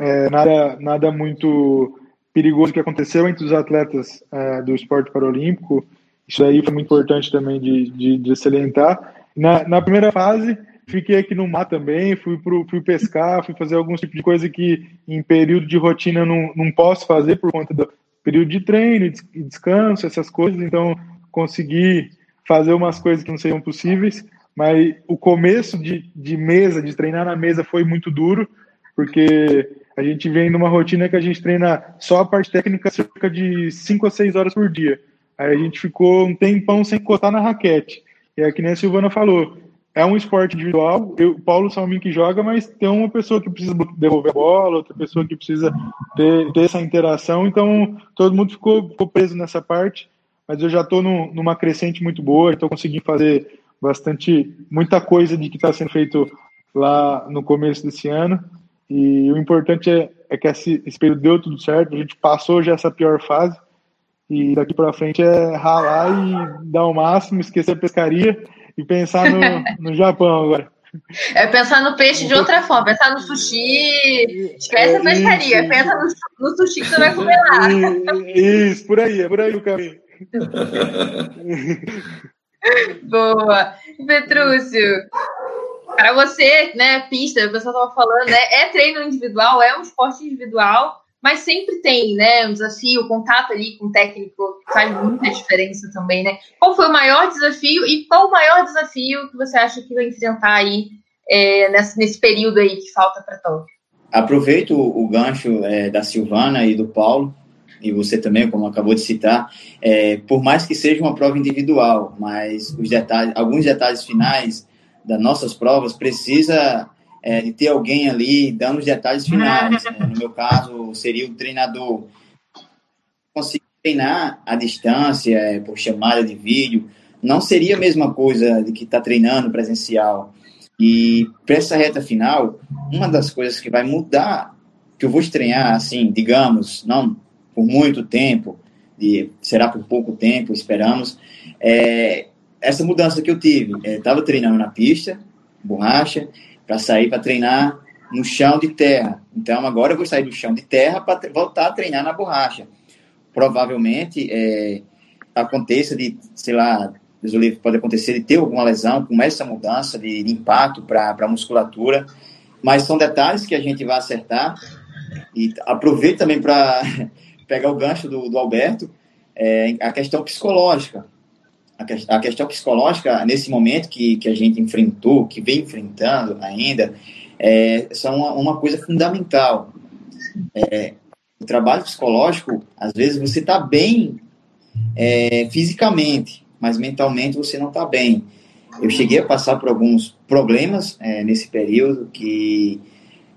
é, nada, nada muito perigoso que aconteceu entre os atletas é, do esporte paralímpico. Isso aí foi muito importante também de, de, de salientar. Na, na primeira fase, fiquei aqui no mar também, fui, pro, fui pescar, fui fazer alguns tipos de coisa que em período de rotina não, não posso fazer por conta do período de treino, de descanso, essas coisas, então consegui fazer umas coisas que não seriam possíveis. Mas o começo de, de mesa, de treinar na mesa, foi muito duro, porque a gente vem numa rotina que a gente treina só a parte técnica cerca de 5 a 6 horas por dia. Aí a gente ficou um tempão sem encostar na raquete. E é que nem a Silvana falou, é um esporte individual, o Paulo Salmin que joga, mas tem uma pessoa que precisa devolver a bola, outra pessoa que precisa ter, ter essa interação, então todo mundo ficou, ficou preso nessa parte, mas eu já estou numa crescente muito boa, estou conseguindo fazer bastante, muita coisa de que está sendo feito lá no começo desse ano. E o importante é, é que esse, esse período deu tudo certo, a gente passou já essa pior fase. E daqui para frente é ralar e dar o máximo, esquecer a pescaria e pensar no, no Japão agora. É pensar no peixe de outra forma, pensar no sushi, esquece a pescaria, isso, pensa no, no, sushi que você vai comer lá. Isso, por aí, é por aí o caminho. Boa. Petrúcio. Para você, né, pista, o pessoal estava falando, né, é treino individual, é um esporte individual, mas sempre tem, né, um desafio, o contato ali com o técnico faz muita diferença também, né? Qual foi o maior desafio e qual o maior desafio que você acha que vai enfrentar aí é, nesse, nesse período aí que falta para Tóquio? Aproveito o gancho é, da Silvana e do Paulo, e você também, como acabou de citar, é, por mais que seja uma prova individual, mas os detalhes, alguns detalhes finais das nossas provas precisa é, de ter alguém ali dando os detalhes finais. É, no meu caso, seria o treinador. Conseguir treinar à distância, é, por chamada de vídeo, não seria a mesma coisa de que está treinando presencial. E para essa reta final, uma das coisas que vai mudar, que eu vou estranhar, assim, digamos, não por muito tempo, de, será por pouco tempo, esperamos, é essa mudança que eu tive. Estava é, treinando na pista, borracha, para sair para treinar no chão de terra. Então agora eu vou sair do chão de terra para voltar a treinar na borracha. Provavelmente é, aconteça de, sei lá, pode acontecer de ter alguma lesão com essa mudança de, de impacto para a musculatura, mas são detalhes que a gente vai acertar. E aproveito também para pegar o gancho do, do Alberto, é, a questão psicológica a, questão psicológica, nesse momento que, que a gente enfrentou, que vem enfrentando ainda, é, são uma, uma coisa fundamental. É, o trabalho psicológico, às vezes você está bem é, fisicamente, mas mentalmente você não está bem. Eu cheguei a passar por alguns problemas é, nesse período que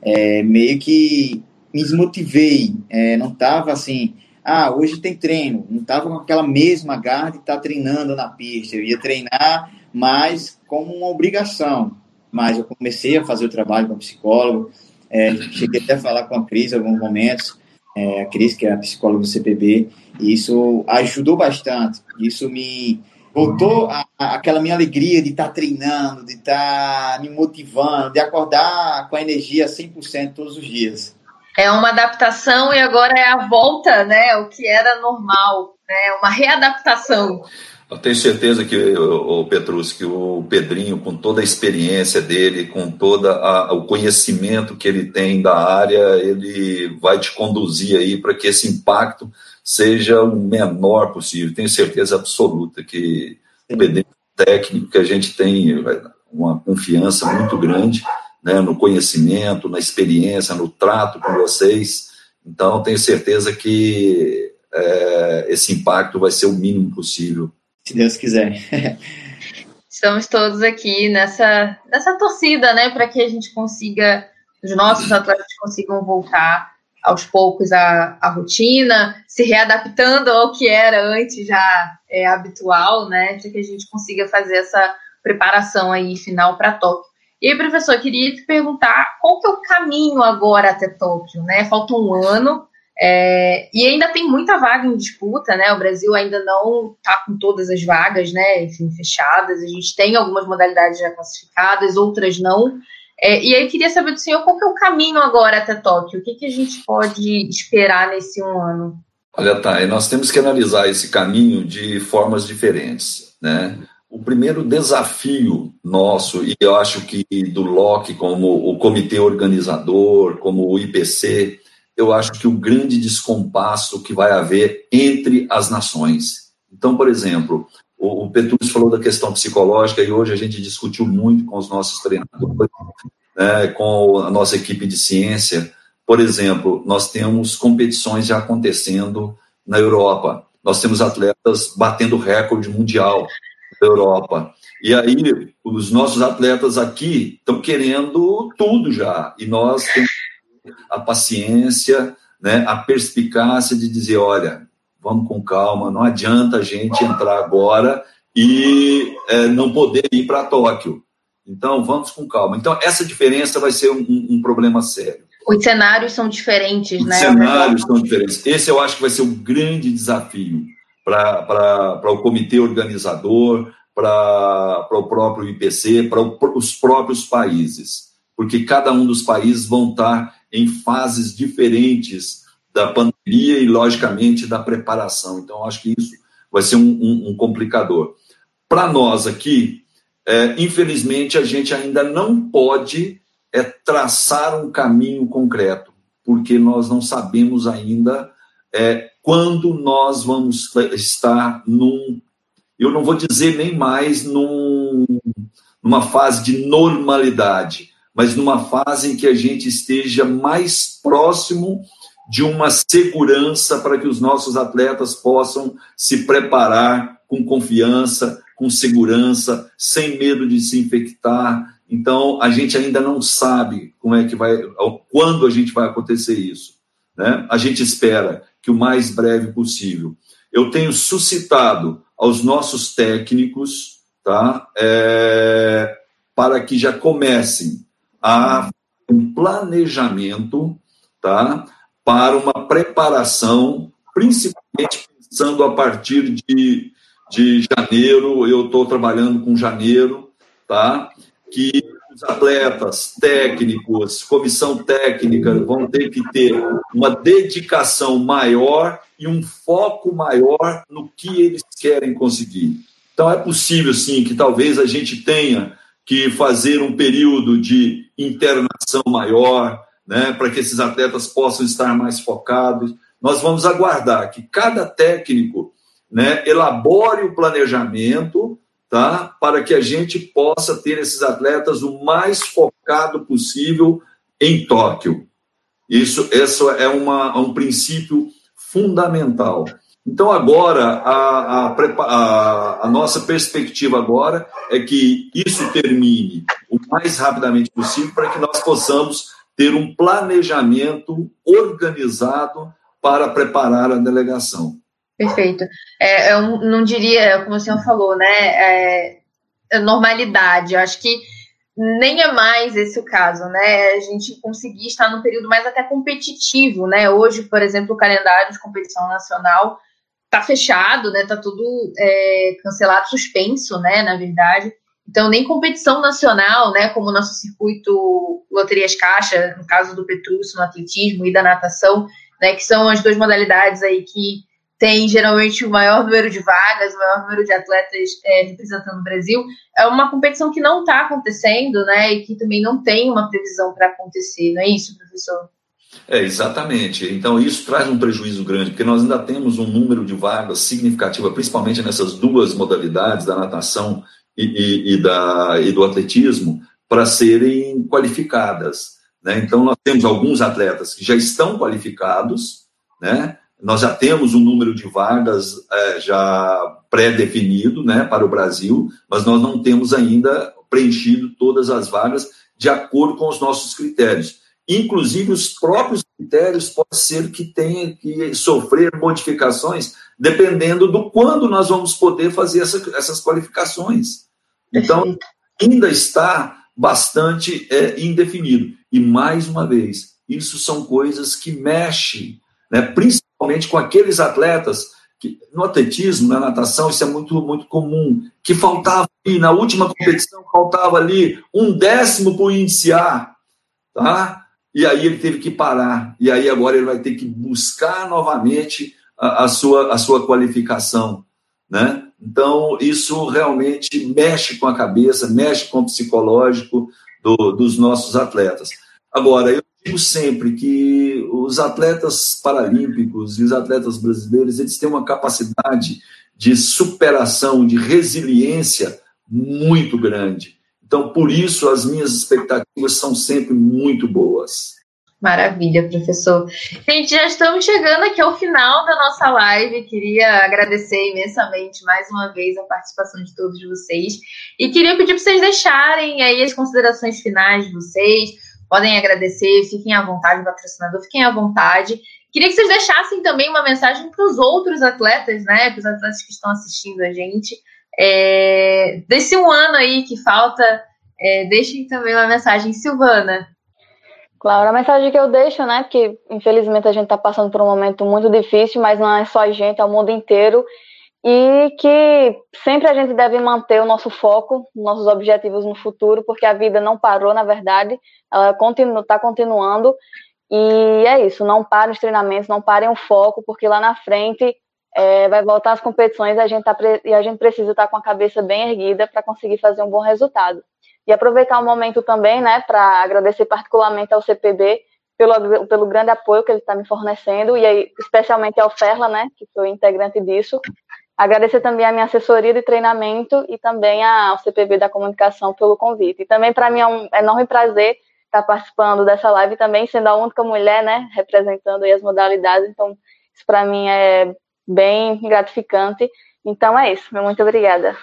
é, meio que me desmotivei, é, não estava assim ah, hoje tem treino. Não estava com aquela mesma garra de estar tá treinando na pista. Eu ia treinar, mas como uma obrigação. Mas eu comecei a fazer o trabalho com psicólogo. É, cheguei até a falar com a Cris em alguns momentos. É, a Cris, que é a psicóloga do CPB. E isso ajudou bastante. Isso me voltou a, a, aquela minha alegria de estar tá treinando, de estar tá me motivando, de acordar com a energia 100% todos os dias é uma adaptação e agora é a volta, né? O que era normal, né? Uma readaptação. Eu tenho certeza que o Petrus, que o Pedrinho, com toda a experiência dele, com todo o conhecimento que ele tem da área, ele vai te conduzir aí para que esse impacto seja o menor possível. Tenho certeza absoluta que o Pedrinho técnico que a gente tem uma confiança muito grande né, no conhecimento, na experiência, no trato com vocês. Então, tenho certeza que é, esse impacto vai ser o mínimo possível. Se Deus quiser. Estamos todos aqui nessa, nessa torcida, né, para que a gente consiga, os nossos atletas consigam voltar aos poucos à, à rotina, se readaptando ao que era antes já é, habitual, né, para que a gente consiga fazer essa preparação aí final para Tóquio. E aí, professor, queria te perguntar qual que é o caminho agora até Tóquio, né? Falta um ano é, e ainda tem muita vaga em disputa, né? O Brasil ainda não está com todas as vagas, né? Enfim, fechadas. A gente tem algumas modalidades já classificadas, outras não. É, e aí queria saber do senhor qual que é o caminho agora até Tóquio? O que, que a gente pode esperar nesse um ano? Olha, tá, nós temos que analisar esse caminho de formas diferentes, né? O primeiro desafio nosso, e eu acho que do LOC, como o comitê organizador, como o IPC, eu acho que o grande descompasso que vai haver entre as nações. Então, por exemplo, o, Petrus falou da questão psicológica e hoje a gente discutiu muito com os nossos treinadores, né, com a nossa equipe de ciência. Por exemplo, nós temos competições já acontecendo na Europa. Nós temos atletas batendo recorde mundial da Europa. E aí, os nossos atletas aqui estão querendo tudo já. E nós temos a paciência, né, a perspicácia de dizer: olha, vamos com calma, não adianta a gente entrar agora e é, não poder ir para Tóquio. Então, vamos com calma. Então, essa diferença vai ser um, um problema sério. Os cenários são diferentes, Os né? Os cenários são diferentes. Esse eu acho que vai ser um grande desafio para o comitê organizador, para o próprio IPC, para os próprios países, porque cada um dos países vão estar em fases diferentes da pandemia e, logicamente, da preparação. Então, acho que isso vai ser um, um, um complicador. Para nós aqui, é, infelizmente, a gente ainda não pode é, traçar um caminho concreto, porque nós não sabemos ainda é, quando nós vamos estar num. Eu não vou dizer nem mais num, numa fase de normalidade, mas numa fase em que a gente esteja mais próximo de uma segurança para que os nossos atletas possam se preparar com confiança, com segurança, sem medo de se infectar. Então, a gente ainda não sabe como é que vai, quando a gente vai acontecer isso. Né? A gente espera que o mais breve possível. Eu tenho suscitado aos nossos técnicos, tá, é, para que já comecem a um planejamento, tá, para uma preparação, principalmente pensando a partir de de janeiro, eu estou trabalhando com janeiro, tá? Que os atletas, técnicos, comissão técnica vão ter que ter uma dedicação maior e um foco maior no que eles querem conseguir. Então é possível sim que talvez a gente tenha que fazer um período de internação maior, né, para que esses atletas possam estar mais focados. Nós vamos aguardar que cada técnico né, elabore o planejamento tá, para que a gente possa ter esses atletas o mais focado possível em Tóquio. Isso, isso é uma, um princípio fundamental. Então, agora, a, a, a, a, nossa perspectiva agora é que isso termine o mais rapidamente possível para que nós possamos ter um planejamento organizado para preparar a delegação. Perfeito. É, eu não diria, como o senhor falou, né? É, é, normalidade. Eu acho que nem é mais esse o caso, né? A gente conseguir estar num período mais até competitivo, né? Hoje, por exemplo, o calendário de competição nacional tá fechado, né? Tá tudo é, cancelado, suspenso, né? Na verdade. Então, nem competição nacional, né? Como o nosso circuito Loterias Caixa, no caso do Petrúcio, no atletismo e da natação, né? Que são as duas modalidades aí que tem geralmente o maior número de vagas, o maior número de atletas é, representando o Brasil, é uma competição que não está acontecendo, né? E que também não tem uma previsão para acontecer, não é isso, professor? É, exatamente. Então, isso traz um prejuízo grande, porque nós ainda temos um número de vagas significativa, principalmente nessas duas modalidades, da natação e, e, e da, e do atletismo, para serem qualificadas. Né? Então, nós temos alguns atletas que já estão qualificados, né? Nós já temos um número de vagas é, já pré-definido né, para o Brasil, mas nós não temos ainda preenchido todas as vagas de acordo com os nossos critérios. Inclusive, os próprios critérios pode ser que tenha que sofrer modificações dependendo do quando nós vamos poder fazer essa, essas qualificações. Então, ainda está bastante é, indefinido. E, mais uma vez, isso são coisas que mexem, né, principalmente principalmente com aqueles atletas que no atletismo, na natação, isso é muito, muito comum, que faltava ali, na última competição, faltava ali um décimo para o iniciar, tá? E aí ele teve que parar, e aí agora ele vai ter que buscar novamente a, a sua, a sua qualificação, né? Então, isso realmente mexe com a cabeça, mexe com o psicológico do, dos nossos atletas. Agora, eu digo sempre que os atletas paralímpicos e os atletas brasileiros, eles têm uma capacidade de superação, de resiliência muito grande. Então, por isso, as minhas expectativas são sempre muito boas. Maravilha, professor. Gente, já estamos chegando aqui ao final da nossa live. Queria agradecer imensamente mais uma vez a participação de todos vocês. E queria pedir para vocês deixarem aí as considerações finais de vocês, podem agradecer, fiquem à vontade, patrocinador, fiquem à vontade. Queria que vocês deixassem também uma mensagem para os outros atletas, né? Para os atletas que estão assistindo a gente. É, desse um ano aí que falta, é, deixem também uma mensagem, Silvana. Claro, a mensagem que eu deixo, né? Porque infelizmente a gente está passando por um momento muito difícil, mas não é só a gente, é o mundo inteiro e que sempre a gente deve manter o nosso foco, nossos objetivos no futuro, porque a vida não parou, na verdade, ela está continuando, e é isso, não parem os treinamentos, não parem o foco, porque lá na frente é, vai voltar às competições a gente tá, e a gente precisa estar tá com a cabeça bem erguida para conseguir fazer um bom resultado. E aproveitar o momento também, né, para agradecer particularmente ao CPB pelo, pelo grande apoio que ele está me fornecendo, e aí, especialmente ao Ferla, né, que foi integrante disso. Agradecer também à minha assessoria de treinamento e também ao CPB da Comunicação pelo convite. E também para mim é um enorme prazer estar participando dessa live também, sendo a única mulher, né, representando as modalidades. Então, isso para mim é bem gratificante. Então é isso, muito obrigada.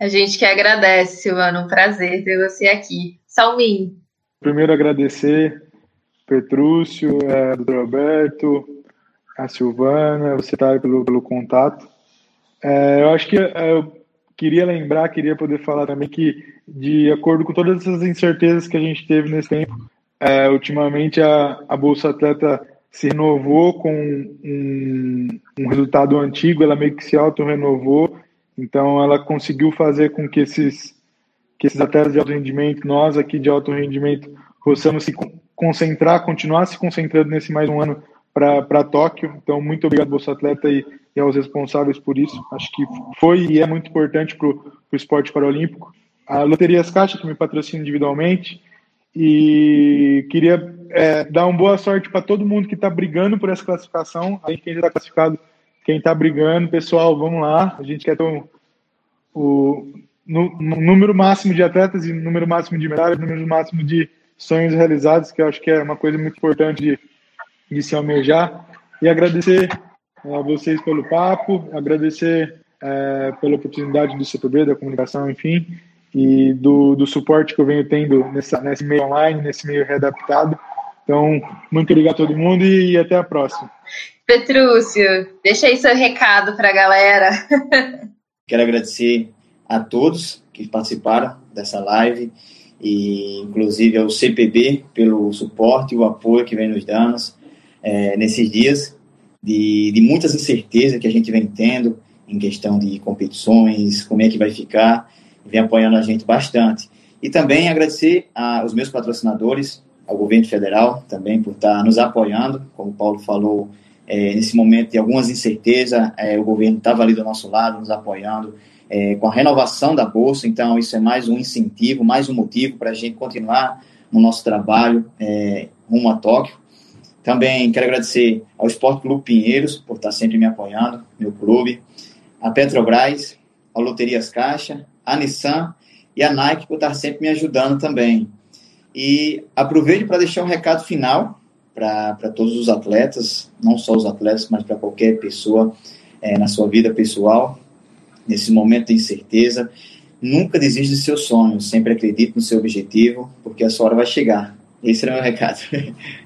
A gente que agradece, Silvana, um prazer ter você aqui. Salmin. Primeiro agradecer Petrúcio, é, Roberto, a Silvana, você tá pelo, pelo contato. É, eu acho que é, eu queria lembrar, queria poder falar também que, de acordo com todas essas incertezas que a gente teve nesse tempo, é, ultimamente a, a Bolsa Atleta se renovou com um, um resultado antigo, ela meio que se auto-renovou, então ela conseguiu fazer com que esses, que esses atletas de alto rendimento, nós aqui de alto rendimento, possamos se concentrar, continuar se concentrando nesse mais um ano para Tóquio. Então, muito obrigado, Bolsa Atleta, e, e, aos responsáveis por isso. Acho que foi e é muito importante para o esporte paralímpico. A Loterias Caixa, que me patrocina individualmente, e queria é, dar uma boa sorte para todo mundo que está brigando por essa classificação. A gente quem já está classificado, quem está brigando, pessoal, vamos lá. A gente quer ter um, o no, no número máximo de atletas e número máximo de medalhas, número máximo de sonhos realizados, que eu acho que é uma coisa muito importante de, de se almejar. E agradecer a vocês pelo papo, agradecer é, pela oportunidade do CPB, da comunicação, enfim, e do, do suporte que eu venho tendo nessa, nesse meio online, nesse meio readaptado. Então, muito obrigado a todo mundo e, e até a próxima. Petrúcio, deixa aí seu recado para a galera. Quero agradecer a todos que participaram dessa live e inclusive ao CPB pelo suporte e o apoio que vem nos dando é, nesses dias de, de muitas incertezas que a gente vem tendo em questão de competições, como é que vai ficar vem apoiando a gente bastante. E também agradecer aos meus patrocinadores, ao governo federal também por estar nos apoiando, como o Paulo falou, é, nesse momento de algumas incertezas, é, o governo estava ali do nosso lado, nos apoiando, é, com a renovação da Bolsa, então isso é mais um incentivo, mais um motivo para a gente continuar no nosso trabalho é, rumo a Tóquio. Também quero agradecer ao Esporte Clube Pinheiros por estar sempre me apoiando, meu clube, a Petrobras, a Loterias Caixa, a Nissan e a Nike por estar sempre me ajudando também. E aproveito para deixar um recado final para todos os atletas, não só os atletas, mas para qualquer pessoa é, na sua vida pessoal, nesse momento de incerteza. Nunca desista de seus sonhos, sempre acredite no seu objetivo, porque a sua hora vai chegar. Esse era o meu recado.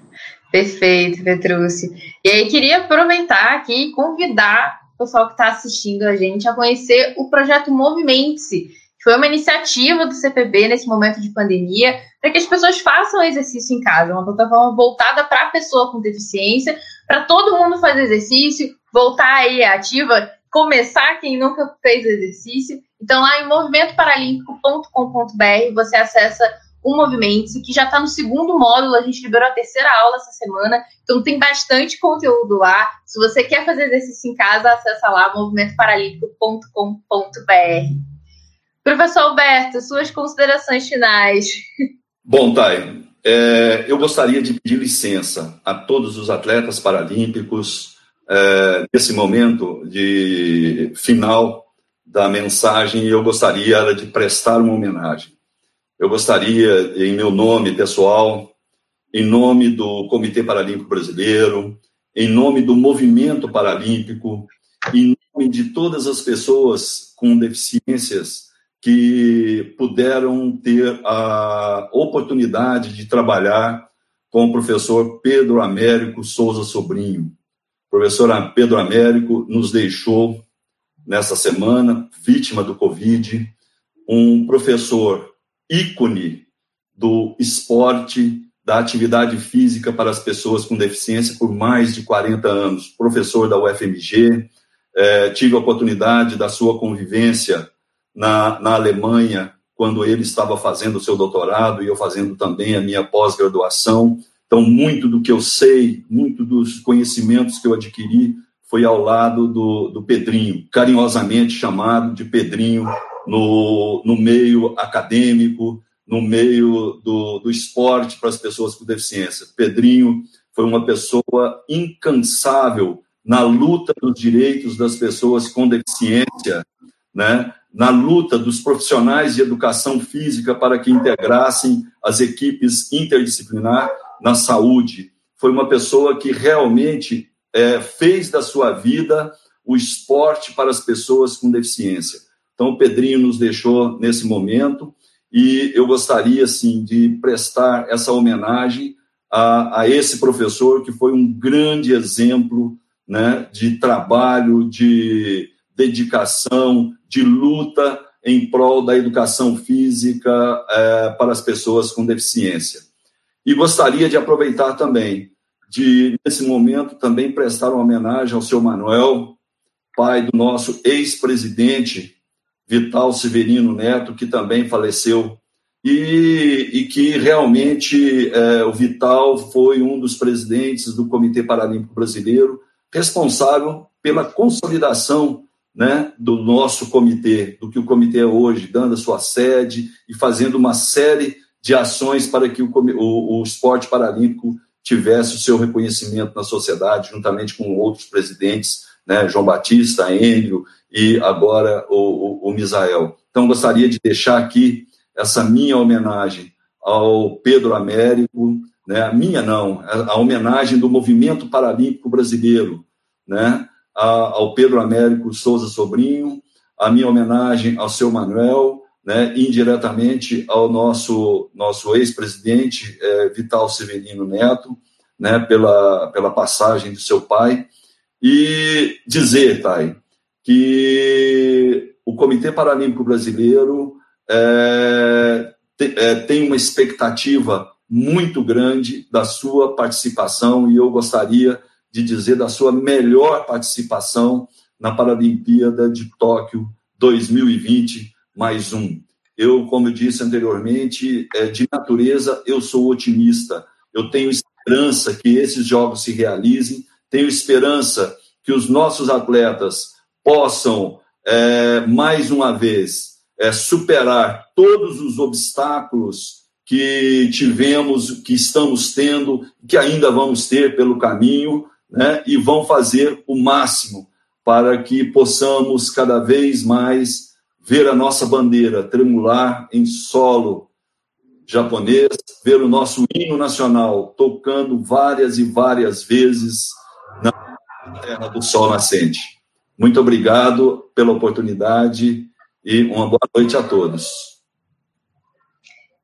Perfeito, Petrúcio. E aí, queria aproveitar aqui e convidar pessoal que está assistindo a gente a conhecer o projeto Movimente-se, que foi uma iniciativa do CPB nesse momento de pandemia, para que as pessoas façam exercício em casa, uma plataforma voltada para a pessoa com deficiência, para todo mundo fazer exercício, voltar aí ativa, começar quem nunca fez exercício. Então, lá em movimentoparalímpico.com.br você acessa o Movimento, que já está no segundo módulo, a gente liberou a terceira aula essa semana, então tem bastante conteúdo lá. Se você quer fazer exercício em casa, acessa lá movimentoparalímpico.com.br. Professor Alberto, suas considerações finais. Bom, Thay, é, eu gostaria de pedir licença a todos os atletas paralímpicos é, nesse momento de final da mensagem, eu gostaria de prestar uma homenagem. Eu gostaria, em meu nome pessoal, em nome do Comitê Paralímpico Brasileiro, em nome do Movimento Paralímpico, em nome de todas as pessoas com deficiências que puderam ter a oportunidade de trabalhar com o professor Pedro Américo Souza Sobrinho. O professor Pedro Américo nos deixou nessa semana, vítima do Covid, um professor ícone do esporte, da atividade física para as pessoas com deficiência por mais de 40 anos. Professor da UFMG, é, tive a oportunidade da sua convivência na, na Alemanha, quando ele estava fazendo o seu doutorado e eu fazendo também a minha pós-graduação. Então, muito do que eu sei, muito dos conhecimentos que eu adquiri foi ao lado do, do Pedrinho, carinhosamente chamado de Pedrinho no, no meio acadêmico, no meio do, do esporte para as pessoas com deficiência. Pedrinho foi uma pessoa incansável na luta dos direitos das pessoas com deficiência, né? na luta dos profissionais de educação física para que integrassem as equipes interdisciplinar na saúde. Foi uma pessoa que realmente é, fez da sua vida o esporte para as pessoas com deficiência. Então, o Pedrinho nos deixou nesse momento e eu gostaria, assim, de prestar essa homenagem a, a esse professor que foi um grande exemplo né, de trabalho, de dedicação, de luta em prol da educação física é, para as pessoas com deficiência. E gostaria de aproveitar também, de, nesse momento, também prestar uma homenagem ao seu Manuel, pai do nosso ex-presidente Vital Severino Neto, que também faleceu, e, e que realmente é, o Vital foi um dos presidentes do Comitê Paralímpico Brasileiro, responsável pela consolidação né, do nosso comitê, do que o comitê é hoje, dando a sua sede e fazendo uma série de ações para que o, o, o esporte paralímpico tivesse o seu reconhecimento na sociedade, juntamente com outros presidentes, né, João Batista, Enio e agora o, o, o Misael. Então, gostaria de deixar aqui essa minha homenagem ao Pedro Américo, né, minha não, a, homenagem do movimento paralímpico brasileiro, né, ao Pedro Américo Souza Sobrinho, a minha homenagem ao seu Manuel, né, indiretamente ao nosso, nosso ex-presidente é, Vital Severino Neto, né, pela, pela passagem do seu pai, e dizer, Thay, que o Comitê Paralímpico Brasileiro é, é, tem uma expectativa muito grande da sua participação e eu gostaria de dizer da sua melhor participação na Paralimpíada de Tóquio 2020 mais um. Eu, como eu disse anteriormente, é, de natureza eu sou otimista. Eu tenho esperança que esses jogos se realizem, tenho esperança que os nossos atletas possam é, mais uma vez é, superar todos os obstáculos que tivemos, que estamos tendo, que ainda vamos ter pelo caminho, né, e vão fazer o máximo para que possamos cada vez mais ver a nossa bandeira tremular em solo japonês, ver o nosso hino nacional tocando várias e várias vezes na terra do sol nascente. Muito obrigado pela oportunidade e uma boa noite a todos.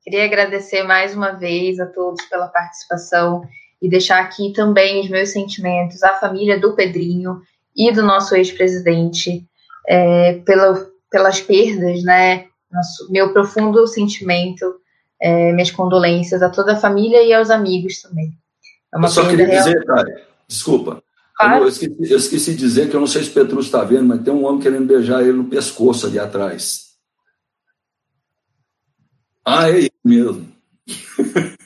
Queria agradecer mais uma vez a todos pela participação e deixar aqui também os meus sentimentos à família do Pedrinho e do nosso ex-presidente é, pelo pelas perdas, né? Nosso, meu profundo sentimento, é, minhas condolências a toda a família e aos amigos também. É eu só queria real... dizer, cara, desculpa. Claro. Eu, esqueci, eu esqueci de dizer que eu não sei se o Petrus está vendo, mas tem um homem querendo beijar ele no pescoço ali atrás. Ah, é ele mesmo.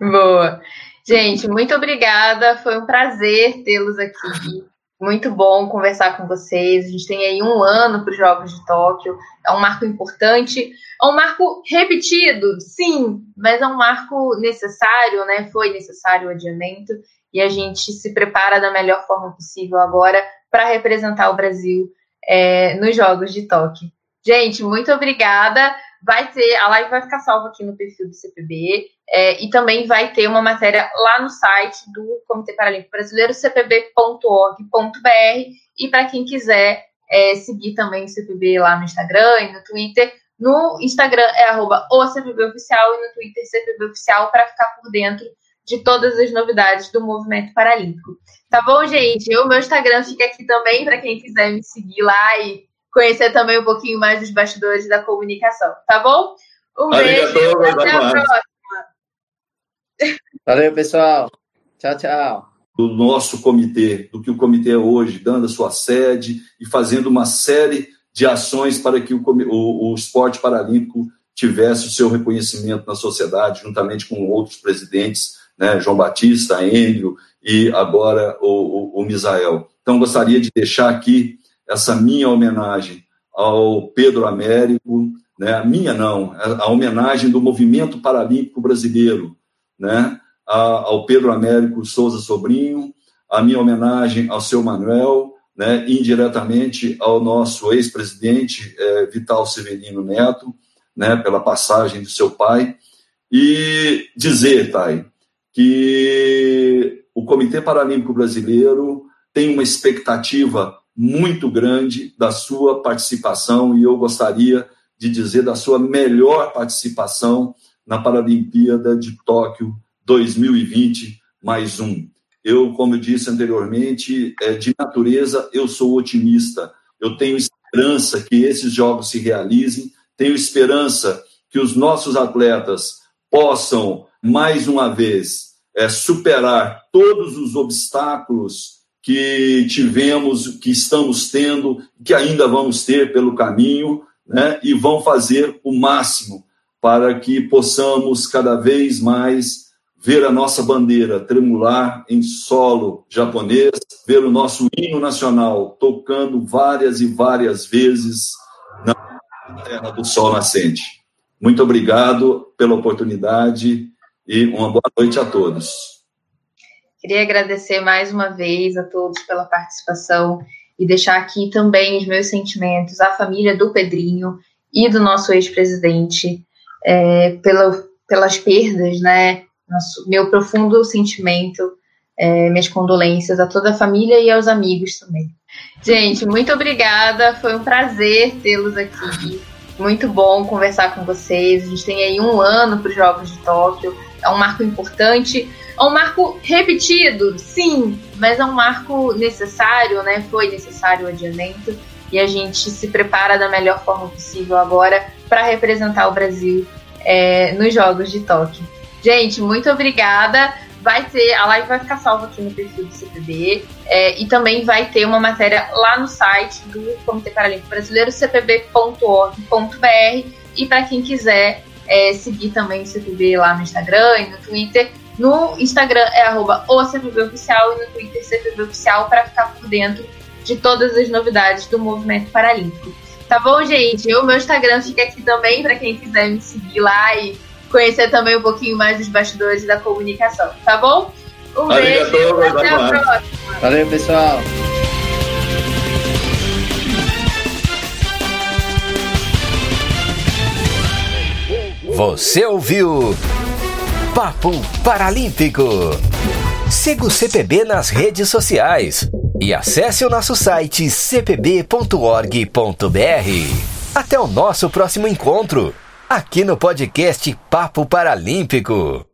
Boa. Gente, muito obrigada. Foi um prazer tê-los aqui. Muito bom conversar com vocês. A gente tem aí um ano para os Jogos de Tóquio. É um marco importante. É um marco repetido, sim, mas é um marco necessário, né? Foi necessário o adiamento. E a gente se prepara da melhor forma possível agora para representar o Brasil é, nos Jogos de Tóquio. Gente, muito obrigada. Vai ter, a live vai ficar salva aqui no perfil do CPB. É, e também vai ter uma matéria lá no site do Comitê Paralímpico Brasileiro, cpb.org.br. E para quem quiser é, seguir também o CPB lá no Instagram e no Twitter, no Instagram é arroba o CPB Oficial e no Twitter CPB Oficial para ficar por dentro de todas as novidades do movimento paralímpico. Tá bom, gente? O meu Instagram fica aqui também para quem quiser me seguir lá e conhecer também um pouquinho mais dos bastidores da comunicação. Tá bom? Um beijo e até a próxima. Valeu, pessoal. Tchau, tchau. Do nosso comitê, do que o comitê é hoje, dando a sua sede e fazendo uma série de ações para que o, o, o esporte paralímpico tivesse o seu reconhecimento na sociedade, juntamente com outros presidentes né? João Batista, Enio e agora o, o, o Misael. Então, gostaria de deixar aqui essa minha homenagem ao Pedro Américo, né? a minha não, a homenagem do movimento paralímpico brasileiro, né? Ao Pedro Américo Souza Sobrinho, a minha homenagem ao seu Manuel, né? indiretamente ao nosso ex-presidente é, Vital Severino Neto, né? pela passagem do seu pai, e dizer, Thay, que o Comitê Paralímpico Brasileiro tem uma expectativa muito grande da sua participação e eu gostaria de dizer da sua melhor participação na Paralimpíada de Tóquio 2020 mais um. Eu, como eu disse anteriormente, é, de natureza eu sou otimista. Eu tenho esperança que esses jogos se realizem, tenho esperança que os nossos atletas possam mais uma vez é, superar todos os obstáculos que tivemos, que estamos tendo, que ainda vamos ter pelo caminho, né? e vão fazer o máximo para que possamos cada vez mais ver a nossa bandeira tremular em solo japonês, ver o nosso hino nacional tocando várias e várias vezes na terra do sol nascente. Muito obrigado pela oportunidade e uma boa noite a todos. Queria agradecer mais uma vez a todos pela participação e deixar aqui também os meus sentimentos à família do Pedrinho e do nosso ex-presidente é, pela, pelas perdas, né? Nosso, meu profundo sentimento, é, minhas condolências a toda a família e aos amigos também. Gente, muito obrigada, foi um prazer tê-los aqui. Muito bom conversar com vocês. A gente tem aí um ano para os Jogos de Tóquio, é um marco importante é um marco repetido, sim, mas é um marco necessário, né? Foi necessário o adiamento e a gente se prepara da melhor forma possível agora para representar o Brasil é, nos Jogos de Tóquio. Gente, muito obrigada. Vai ter, a live vai ficar salva aqui no perfil do CPB é, e também vai ter uma matéria lá no site do Comitê Paralímpico Brasileiro, cpb.org.br. E para quem quiser é, seguir também o CPB lá no Instagram e no Twitter, no Instagram é arroba oficial e no Twitter CPVOficial para ficar por dentro de todas as novidades do movimento paralímpico. Tá bom, gente? O meu Instagram fica aqui também para quem quiser me seguir lá e conhecer também um pouquinho mais dos bastidores da comunicação, tá bom? Um Valeu, beijo e até a próxima. Valeu, pessoal. Você ouviu? Papo Paralímpico. Siga o CPB nas redes sociais e acesse o nosso site cpb.org.br. Até o nosso próximo encontro, aqui no podcast Papo Paralímpico.